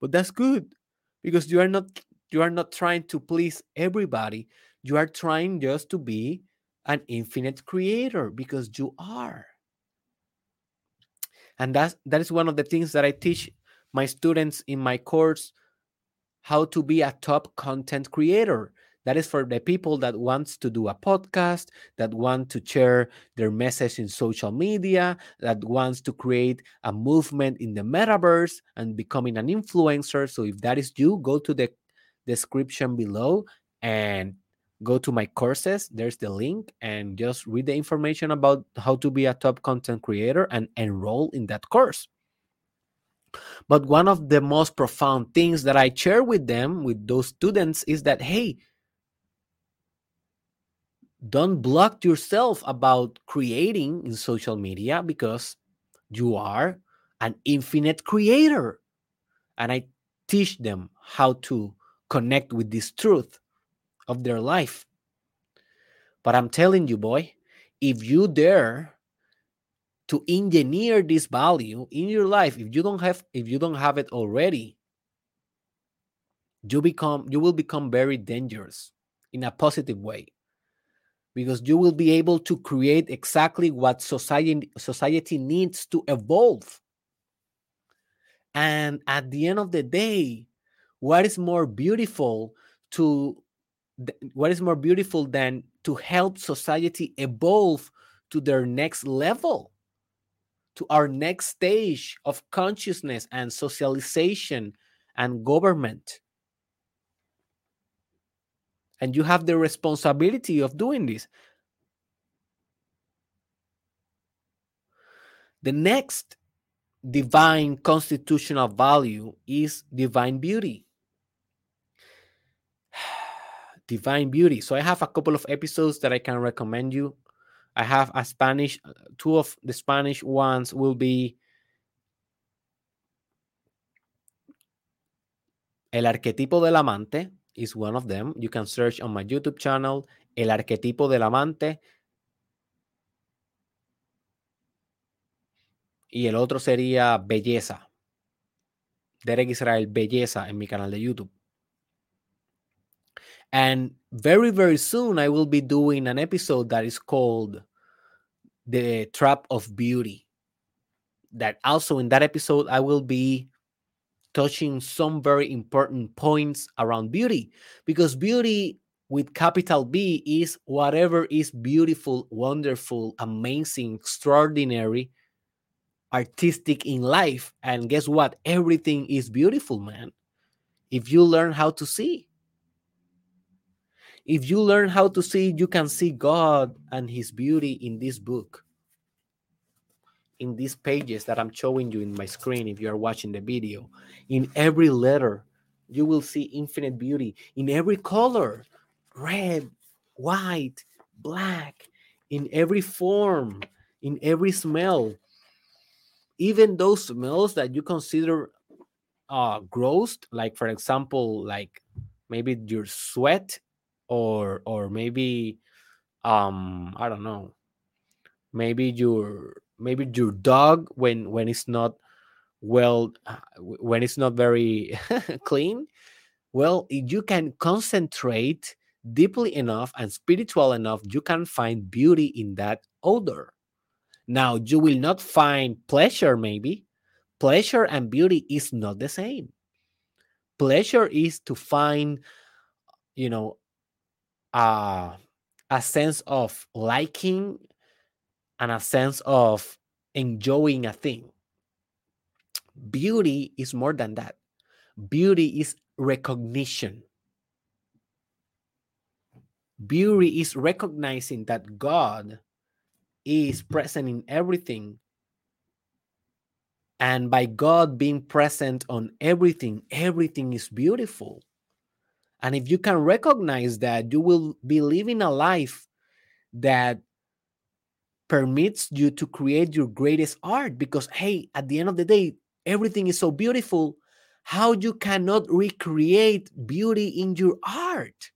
But that's good because you are not you are not trying to please everybody you are trying just to be an infinite creator because you are and that's that is one of the things that i teach my students in my course how to be a top content creator That is for the people that wants to do a podcast, that want to share their message in social media, that wants to create a movement in the metaverse and becoming an influencer. So if that is you, go to the description below and go to my courses. There's the link and just read the information about how to be a top content creator and enroll in that course. But one of the most profound things that I share with them, with those students, is that, hey, don't block yourself about creating in social media because you are an infinite creator. And I teach them how to connect with this truth of their life. But I'm telling you, boy, if you dare to engineer this value in your life, if you don't have if you don't have it already, you become you will become very dangerous in a positive way because you will be able to create exactly what society society needs to evolve. And at the end of the day what is more beautiful to what is more beautiful than to help society evolve to their next level to our next stage of consciousness and socialization and government and you have the responsibility of doing this the next divine constitutional value is divine beauty [SIGHS] divine beauty. So I have a couple of episodes that I can recommend you. I have a Spanish, two of the Spanish ones will be El arquetipo del amante is one of them. You can search on my YouTube channel El arquetipo del amante. Y el otro sería Belleza. Derek Israel Belleza en mi canal de YouTube. And very, very soon, I will be doing an episode that is called The Trap of Beauty. That also in that episode, I will be touching some very important points around beauty because beauty with capital B is whatever is beautiful, wonderful, amazing, extraordinary, artistic in life. And guess what? Everything is beautiful, man. If you learn how to see, if you learn how to see, you can see God and His beauty in this book, in these pages that I'm showing you in my screen if you are watching the video. In every letter, you will see infinite beauty. In every color red, white, black, in every form, in every smell. Even those smells that you consider uh gross, like for example, like maybe your sweat or or maybe um i don't know maybe your maybe your dog when when it's not well when it's not very [LAUGHS] clean well you can concentrate deeply enough and spiritual enough you can find beauty in that odor. Now you will not find pleasure maybe. Pleasure and beauty is not the same. Pleasure is to find you know uh, a sense of liking and a sense of enjoying a thing. Beauty is more than that. Beauty is recognition. Beauty is recognizing that God is present in everything. And by God being present on everything, everything is beautiful. And if you can recognize that, you will be living a life that permits you to create your greatest art because hey at the end of the day everything is so beautiful. How you cannot recreate beauty in your art?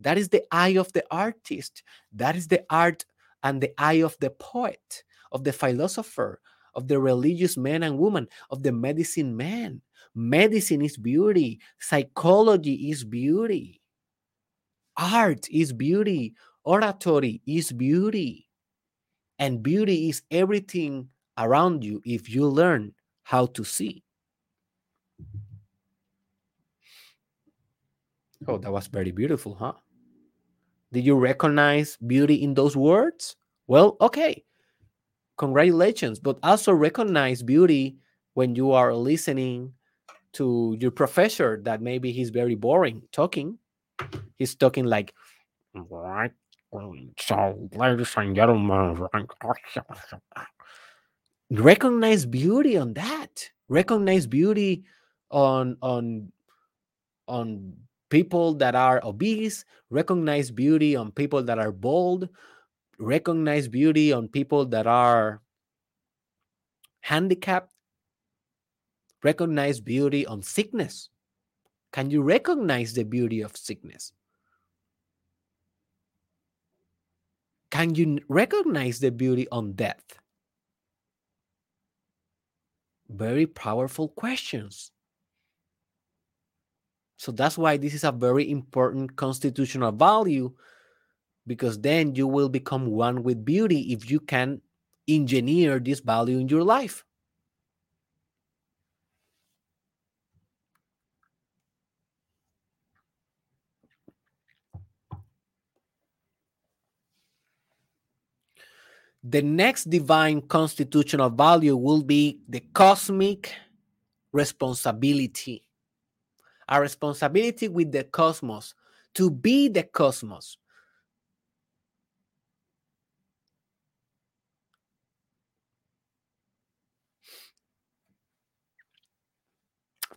That is the eye of the artist. That is the art and the eye of the poet of the philosopher of the religious man and woman of the medicine man. Medicine is beauty. Psychology is beauty. Art is beauty. Oratory is beauty and beauty is everything around you if you learn how to see. Oh, that was very beautiful, huh? Did you recognize beauty in those words? Well, okay. Congratulations, but also recognize beauty when you are listening to your professor that maybe he's very boring talking. He's talking like, mm, right. So, ladies [LAUGHS] and gentlemen, recognize beauty on that. Recognize beauty on on on people that are obese. Recognize beauty on people that are bald. Recognize beauty on people that are handicapped recognize beauty on sickness? Can you recognize the beauty of sickness? Can you recognize the beauty on death? Very powerful questions. So that's why this is a very important constitutional value because then you will become one with beauty if you can engineer this value in your life. The next divine constitutional value will be the cosmic responsibility. A responsibility with the cosmos, to be the cosmos.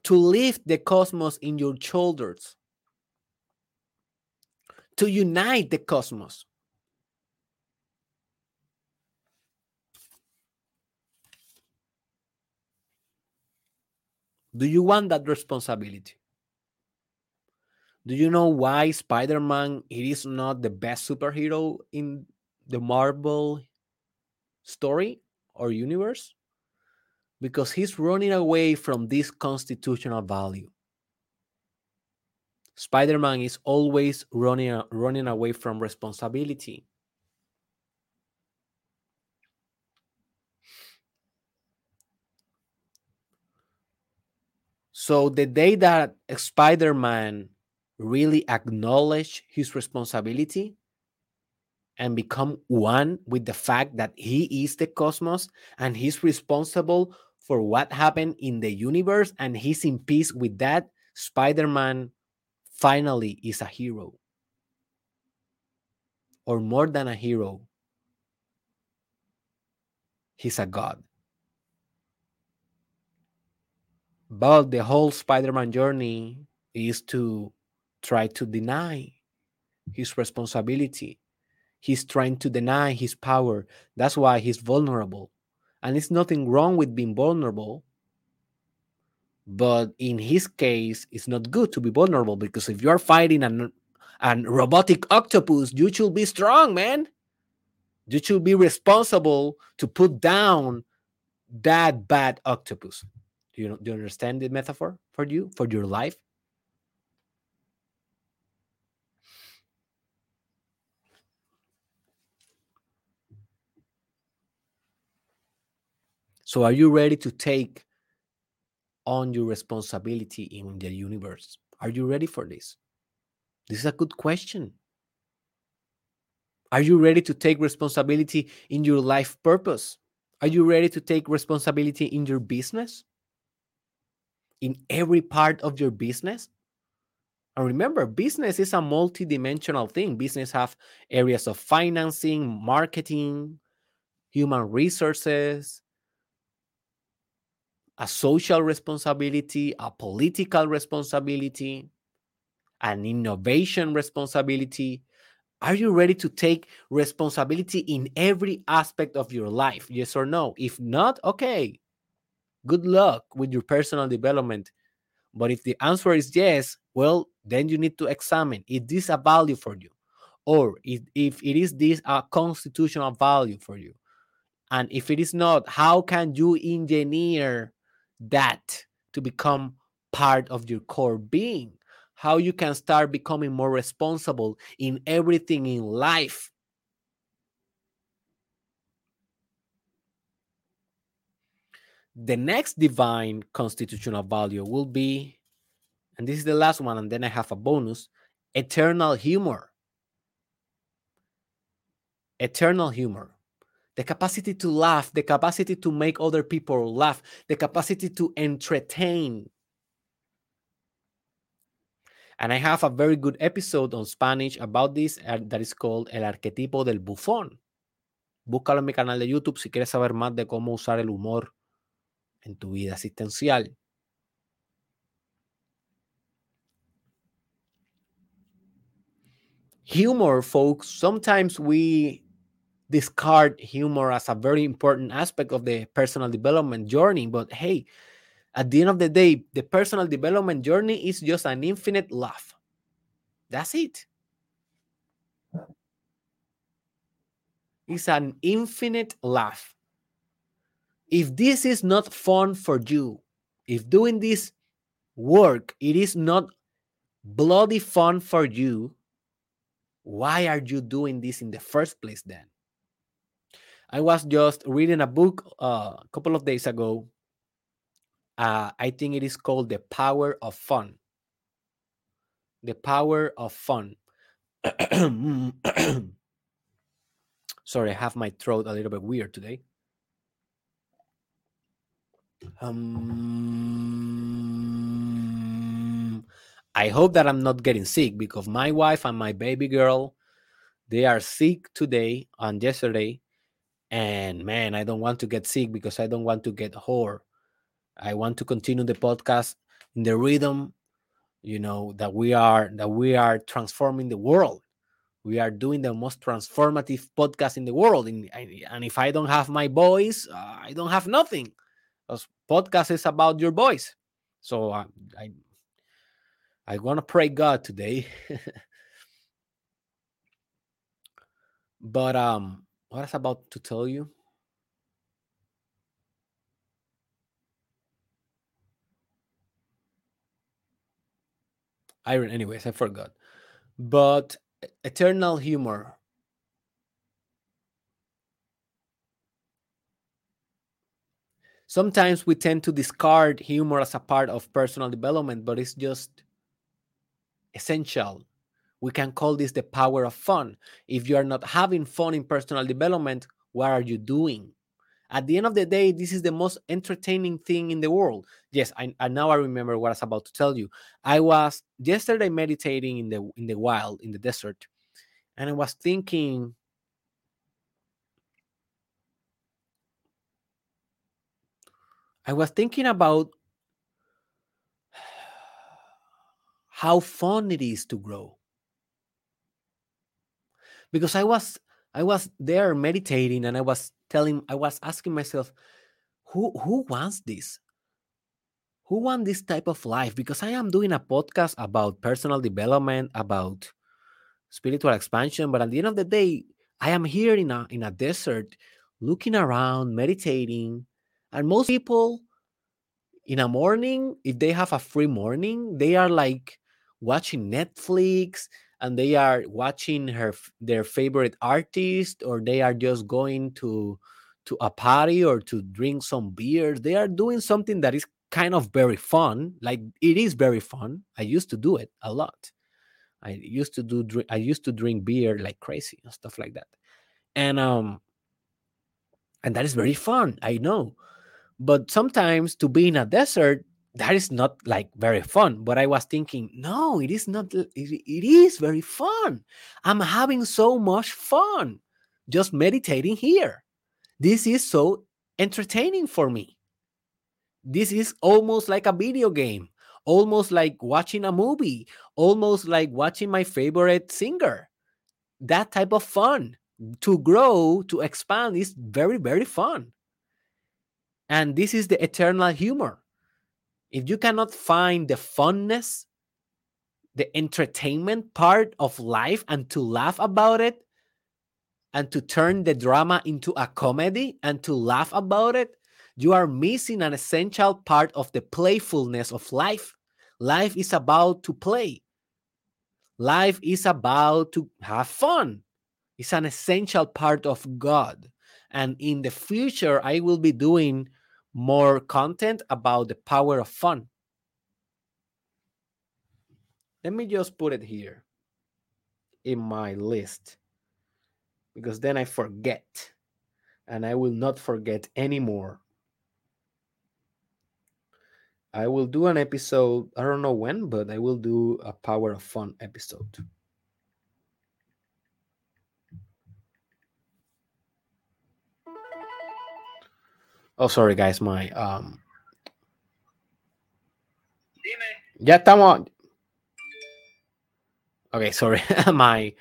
To lift the cosmos in your shoulders. To unite the cosmos. Do you want that responsibility? Do you know why Spider-Man it is not the best superhero in the Marvel story or universe? Because he's running away from this constitutional value. Spider-Man is always running running away from responsibility. So the day that Spider-Man really acknowledge his responsibility and become one with the fact that he is the cosmos and he's responsible for what happened in the universe and he's in peace with that, Spider-Man finally is a hero. Or more than a hero, he's a god. But the whole Spider Man journey is to try to deny his responsibility. He's trying to deny his power. That's why he's vulnerable. And it's nothing wrong with being vulnerable. But in his case, it's not good to be vulnerable because if you're fighting an, an robotic octopus, you should be strong, man. You should be responsible to put down that bad octopus. Do you, do you understand the metaphor for you, for your life? So, are you ready to take on your responsibility in the universe? Are you ready for this? This is a good question. Are you ready to take responsibility in your life purpose? Are you ready to take responsibility in your business? In every part of your business? And remember, business is a multi-dimensional thing. Business have areas of financing, marketing, human resources, a social responsibility, a political responsibility, an innovation responsibility. Are you ready to take responsibility in every aspect of your life? Yes or no? If not, okay. Good luck with your personal development. But if the answer is yes, well, then you need to examine is this a value for you? Or if, if it is this a constitutional value for you? And if it is not, how can you engineer that to become part of your core being how you can start becoming more responsible in everything in life the next divine constitutional value will be and this is the last one and then i have a bonus eternal humor eternal humor, the capacity to laugh, the capacity to make other people laugh, the capacity to entertain. And I have a very good episode on Spanish about this that is called El arquetipo del bufón. Búscalo en mi canal de YouTube si quieres saber más de cómo usar el humor en tu vida asistencial. Humor, folks, sometimes we discard humor as a very important aspect of the personal development journey. But hey, at the end of the day, the personal development journey is just an infinite laugh. That's it. It's an infinite laugh. If this is not fun for you, if doing this work it is not bloody fun for you, why are you doing this in the first place then? I was just reading a book uh, a couple of days ago. Uh, I think it is called The Power of Fun. The Power of Fun. [CLEARS THROAT] Sorry, I have my throat a little bit weird today. Um, I hope that I'm not getting sick because my wife and my baby girl, they are sick today and yesterday. And man, I don't want to get sick because I don't want to get whore. I want to continue the podcast in the rhythm, you know, that we are that we are transforming the world. We are doing the most transformative podcast in the world. And, if I don't have my voice, I don't have nothing. Because podcast is about your voice. So uh, I I want to pray God today. [LAUGHS] but um what I was about to tell you. Iron, anyways, I forgot. But eternal humor. Sometimes we tend to discard humor as a part of personal development, but it's just essential. We can call this the power of fun. If you are not having fun in personal development, what are you doing? At the end of the day, this is the most entertaining thing in the world. Yes, I, I now I remember what I was about to tell you. I was yesterday meditating in the in the wild in the desert, and I was thinking I was thinking about how fun it is to grow. Because I was I was there meditating and I was telling I was asking myself who who wants this? Who want this type of life? Because I am doing a podcast about personal development, about spiritual expansion, but at the end of the day, I am here in a in a desert looking around, meditating, and most people in a morning, if they have a free morning, they are like watching Netflix and they are watching her their favorite artist or they are just going to to a party or to drink some beers. They are doing something that is kind of very fun. Like it is very fun. I used to do it a lot. I used to do I used to drink beer like crazy and stuff like that. And um and that is very fun. I know. But sometimes to be in a desert, that is not like very fun. But I was thinking, no, it is not. It, it is very fun. I'm having so much fun just meditating here. This is so entertaining for me. This is almost like a video game, almost like watching a movie, almost like watching my favorite singer. That type of fun to grow, to expand is very, very fun. And this is the eternal humor. If you cannot find the funness, the entertainment part of life and to laugh about it, and to turn the drama into a comedy and to laugh about it, you are missing an essential part of the playfulness of life. Life is about to play. Life is about to have fun. It's an essential part of God. And in the future, I will be doing more content about the power of fun. Let me just put it here in my list. because then I forget and I will not forget anymore. I will do an episode, I don't know when, but I will do a Power of Fun episode. Oh, sorry guys, my um Ya estamos Okay, sorry. [LAUGHS] my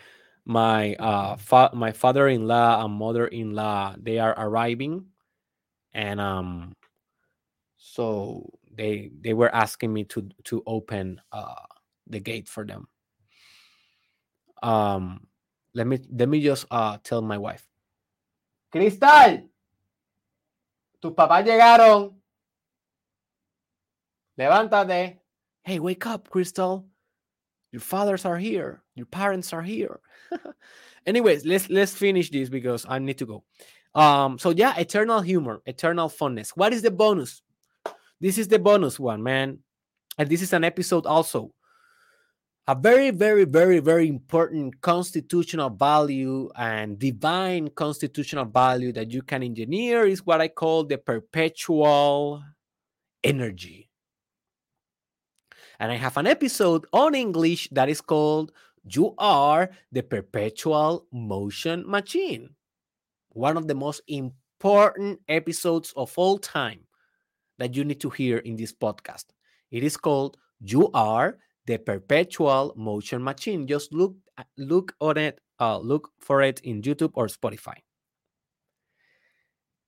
my uh fa- my father-in-law and mother-in-law they are arriving and um so they they were asking me to to open uh the gate for them. Um let me let me just uh tell my wife. Cristal tus papás llegaron. Levántate. Hey wake up crystal. Your fathers are here. Your parents are here. [LAUGHS] Anyways let's let's finish this because i need to go. Um so yeah eternal humor eternal funness. What is the bonus? This is the bonus one man. And this is an episode also a very very very very important constitutional value and divine constitutional value that you can engineer is what i call the perpetual energy and I have an episode on English that is called You Are the Perpetual Motion Machine. One of the most important episodes of all time that you need to hear in this podcast. It is called You Are the Perpetual Motion Machine. Just look look on it, uh, look for it in YouTube or Spotify.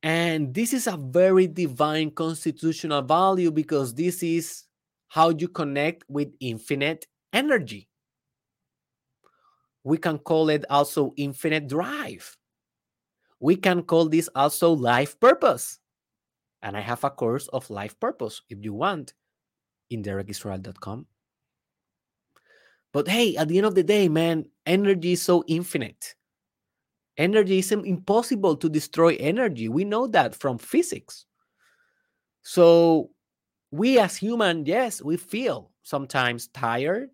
And this is a very divine constitutional value because this is how you connect with infinite energy. We can call it also infinite drive. We can call this also life purpose. And I have a course of life purpose if you want in derekisrael.com. But hey, at the end of the day, man, energy is so infinite. Energy is impossible to destroy energy. We know that from physics. So we as human, yes, we feel sometimes tired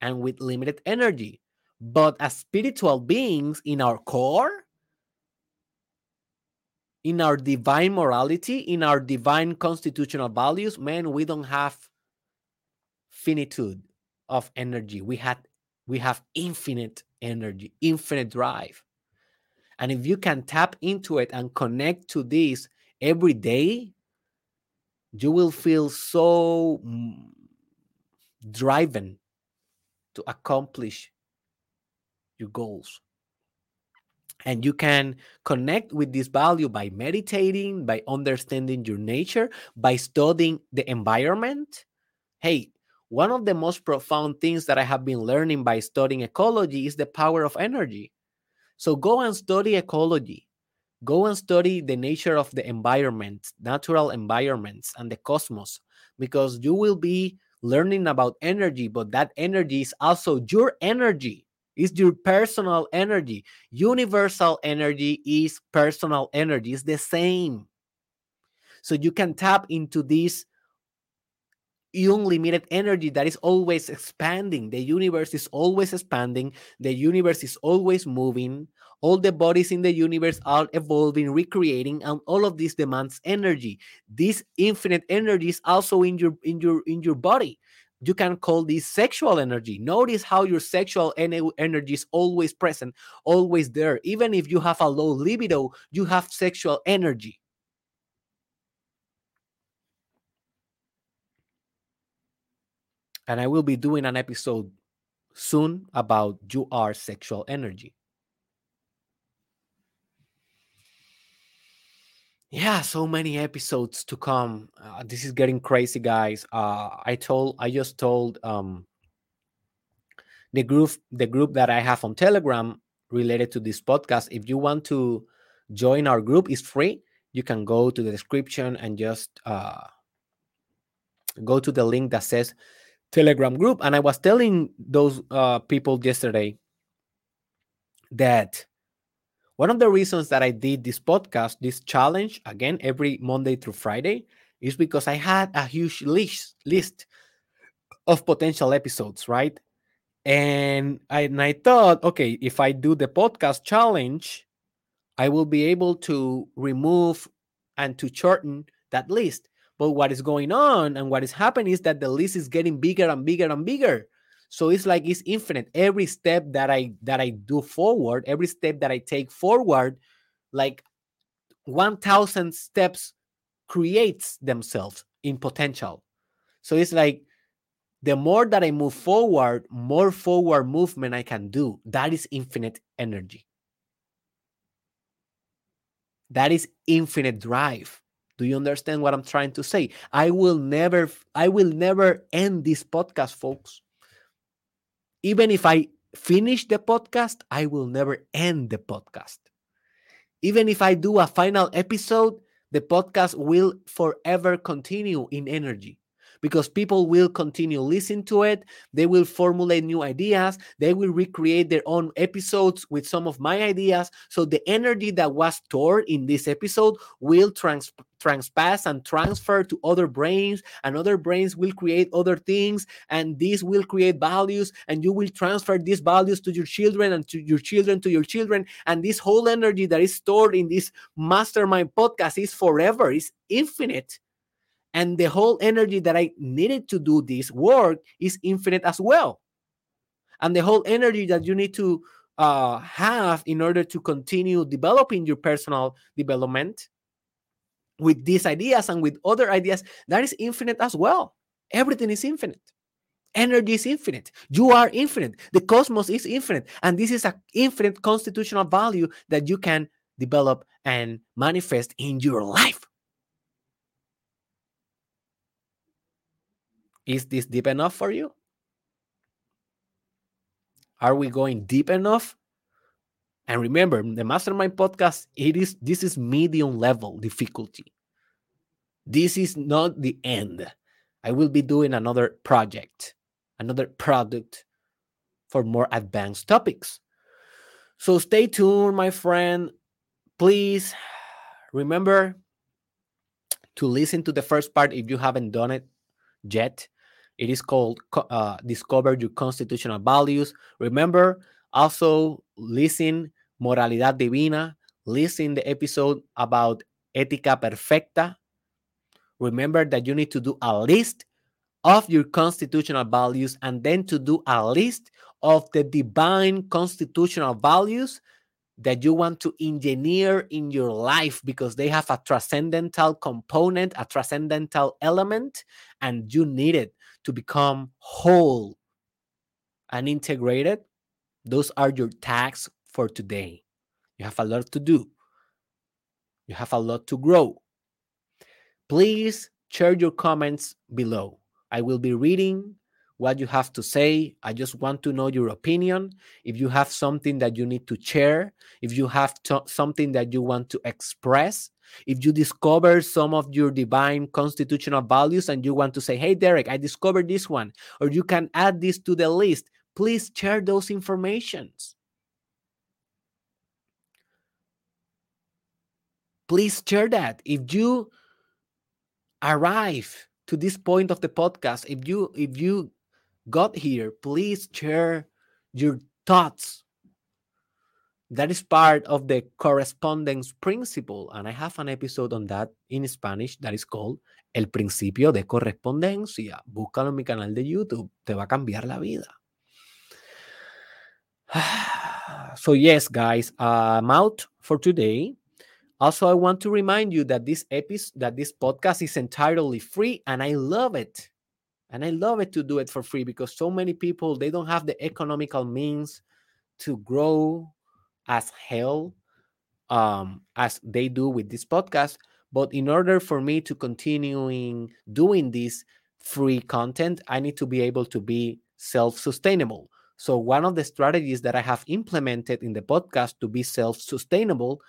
and with limited energy. But as spiritual beings in our core, in our divine morality, in our divine constitutional values, man, we don't have finitude of energy. We had we have infinite energy, infinite drive. And if you can tap into it and connect to this every day, you will feel so mm, driven to accomplish your goals. And you can connect with this value by meditating, by understanding your nature, by studying the environment. Hey, one of the most profound things that I have been learning by studying ecology is the power of energy. So go and study ecology go and study the nature of the environment, natural environments, and the cosmos, because you will be learning about energy, but that energy is also your energy. It's your personal energy. Universal energy is personal energy. It's the same. So you can tap into this unlimited energy that is always expanding. The universe is always expanding. The universe is always moving. All the bodies in the universe are evolving recreating and all of this demands energy. This infinite energy is also in your in your in your body. You can call this sexual energy. Notice how your sexual energy is always present always there. Even if you have a low libido you have sexual energy and i will be doing an episode soon about you are sexual energy. Yeah so many episodes to come. Uh, this is getting crazy guys. Uh i told i just told um the group the group that i have on telegram related to this podcast. If you want to join our group is free. You can go to the description and just uh go to the link that says telegram group and i was telling those uh people yesterday that one of the reasons that I did this podcast, this challenge, again, every Monday through Friday, is because I had a huge list, list of potential episodes, right? And I, and I thought, okay, if I do the podcast challenge, I will be able to remove and to shorten that list. But what is going on and what is happening is that the list is getting bigger and bigger and bigger. So it's like it's infinite. Every step that I that I do forward, every step that I take forward, like 1000 steps creates themselves in potential. So it's like the more that I move forward, more forward movement I can do. That is infinite energy. That is infinite drive. Do you understand what I'm trying to say? I will never I will never end this podcast, folks. Even if I finish the podcast, I will never end the podcast. Even if I do a final episode, the podcast will forever continue in energy because people will continue listening to it. They will formulate new ideas. They will recreate their own episodes with some of my ideas. So the energy that was stored in this episode will trans- transpass and transfer to other brains, and other brains will create other things, and these will create values, and you will transfer these values to your children and to your children to your children. And this whole energy that is stored in this mastermind podcast is forever, is infinite and the whole energy that I needed to do this work is infinite as well. And the whole energy that you need to uh, have in order to continue developing your personal development with these ideas and with other ideas, that is infinite as well. Everything is infinite. Energy is infinite. You are infinite. The cosmos is infinite. And this is an infinite constitutional value that you can develop and manifest in your life. Is this deep enough for you? Are we going deep enough? And remember, the Mastermind podcast, it is this is medium level difficulty. This is not the end. I will be doing another project, another product for more advanced topics. So stay tuned, my friend. Please remember to listen to the first part if you haven't done it yet. It is called uh, Discover Your Constitutional Values. Remember, also listen Moralidad Divina. Listen the episode about Ética Perfecta. Remember that you need to do a list of your constitutional values and then to do a list of the divine constitutional values that you want to engineer in your life because they have a transcendental component, a transcendental element, and you need it to become whole and integrated, those are your tasks for today. You have a lot to do, you have a lot to grow. Please share your comments below. I will be reading what you have to say. I just want to know your opinion. If you have something that you need to share, if you have something that you want to express, if you discover some of your divine constitutional values and you want to say, hey, Derek, I discovered this one, or you can add this to the list, please share those informations. Please share that. If you arrive to this point of the podcast, if you if you got here, please share your thoughts that is part of the correspondence principle. And I have an episode on that in Spanish that is called El Principio de Correspondencia. Búscalo en mi canal de YouTube. Te va a cambiar la vida. [SIGHS] so, yes, guys, I'm out for today. Also, I want to remind you that this episode, that this podcast is entirely free, and I love it. And I love it to do it for free because so many people they don't have the economical means to grow as hell um, as they do with this podcast. But in order for me to continuing doing this free content, I need to be able to be self-sustainable. So one of the strategies that I have implemented in the podcast to be self-sustainable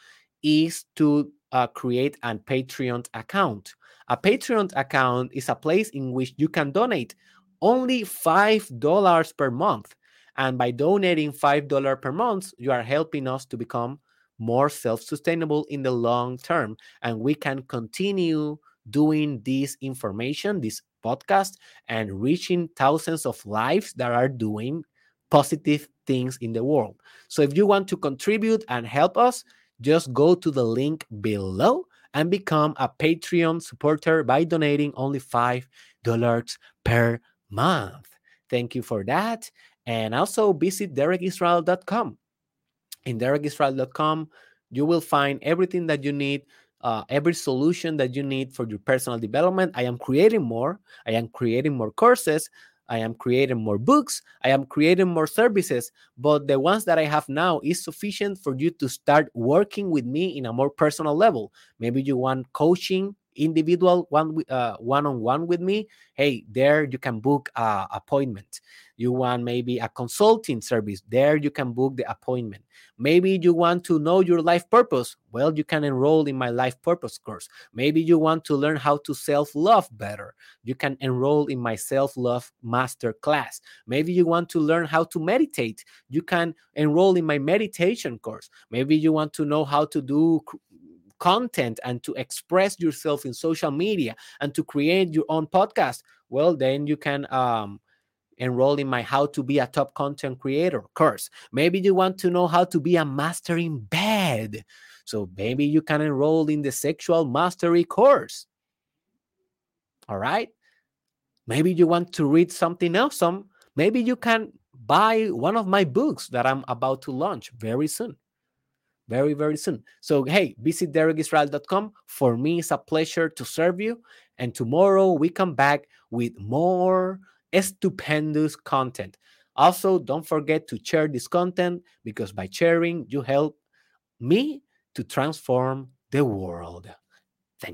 is to uh, create a Patreon account. A Patreon account is a place in which you can donate only $5 per month. And by donating $5 per month, you are helping us to become more self sustainable in the long term. And we can continue doing this information, this podcast, and reaching thousands of lives that are doing positive things in the world. So if you want to contribute and help us, just go to the link below and become a Patreon supporter by donating only $5 per month. Thank you for that. And also visit derekisrael.com. In derekisrael.com, you will find everything that you need uh, every solution that you need for your personal development. I am creating more. I am creating more courses. I am creating more books. I am creating more services. But the ones that I have now is sufficient for you to start working with me in a more personal level. Maybe you want coaching individual one uh, one-on-one with me hey there you can book a appointment. You want maybe a consulting service there you can book the appointment. Maybe you want to know your life purpose well you can enroll in my life purpose course. Maybe you want to learn how to self-love better you can enroll in my self-love master class. Maybe you want to learn how to meditate you can enroll in my meditation course. Maybe you want to know how to do content and to express yourself in social media and to create your own podcast, well, then you can um, enroll in my How to Be a Top Content Creator course. Maybe you want to know how to be a master in bed. So maybe you can enroll in the Sexual Mastery course. All right. Maybe you want to read something awesome. Maybe you can buy one of my books that I'm about to launch very soon very, very soon. So, hey, visit derekisrael.com. For me, it's a pleasure to serve you. And tomorrow we come back with more stupendous content. Also, don't forget to share this content because by sharing, you help me to transform the world.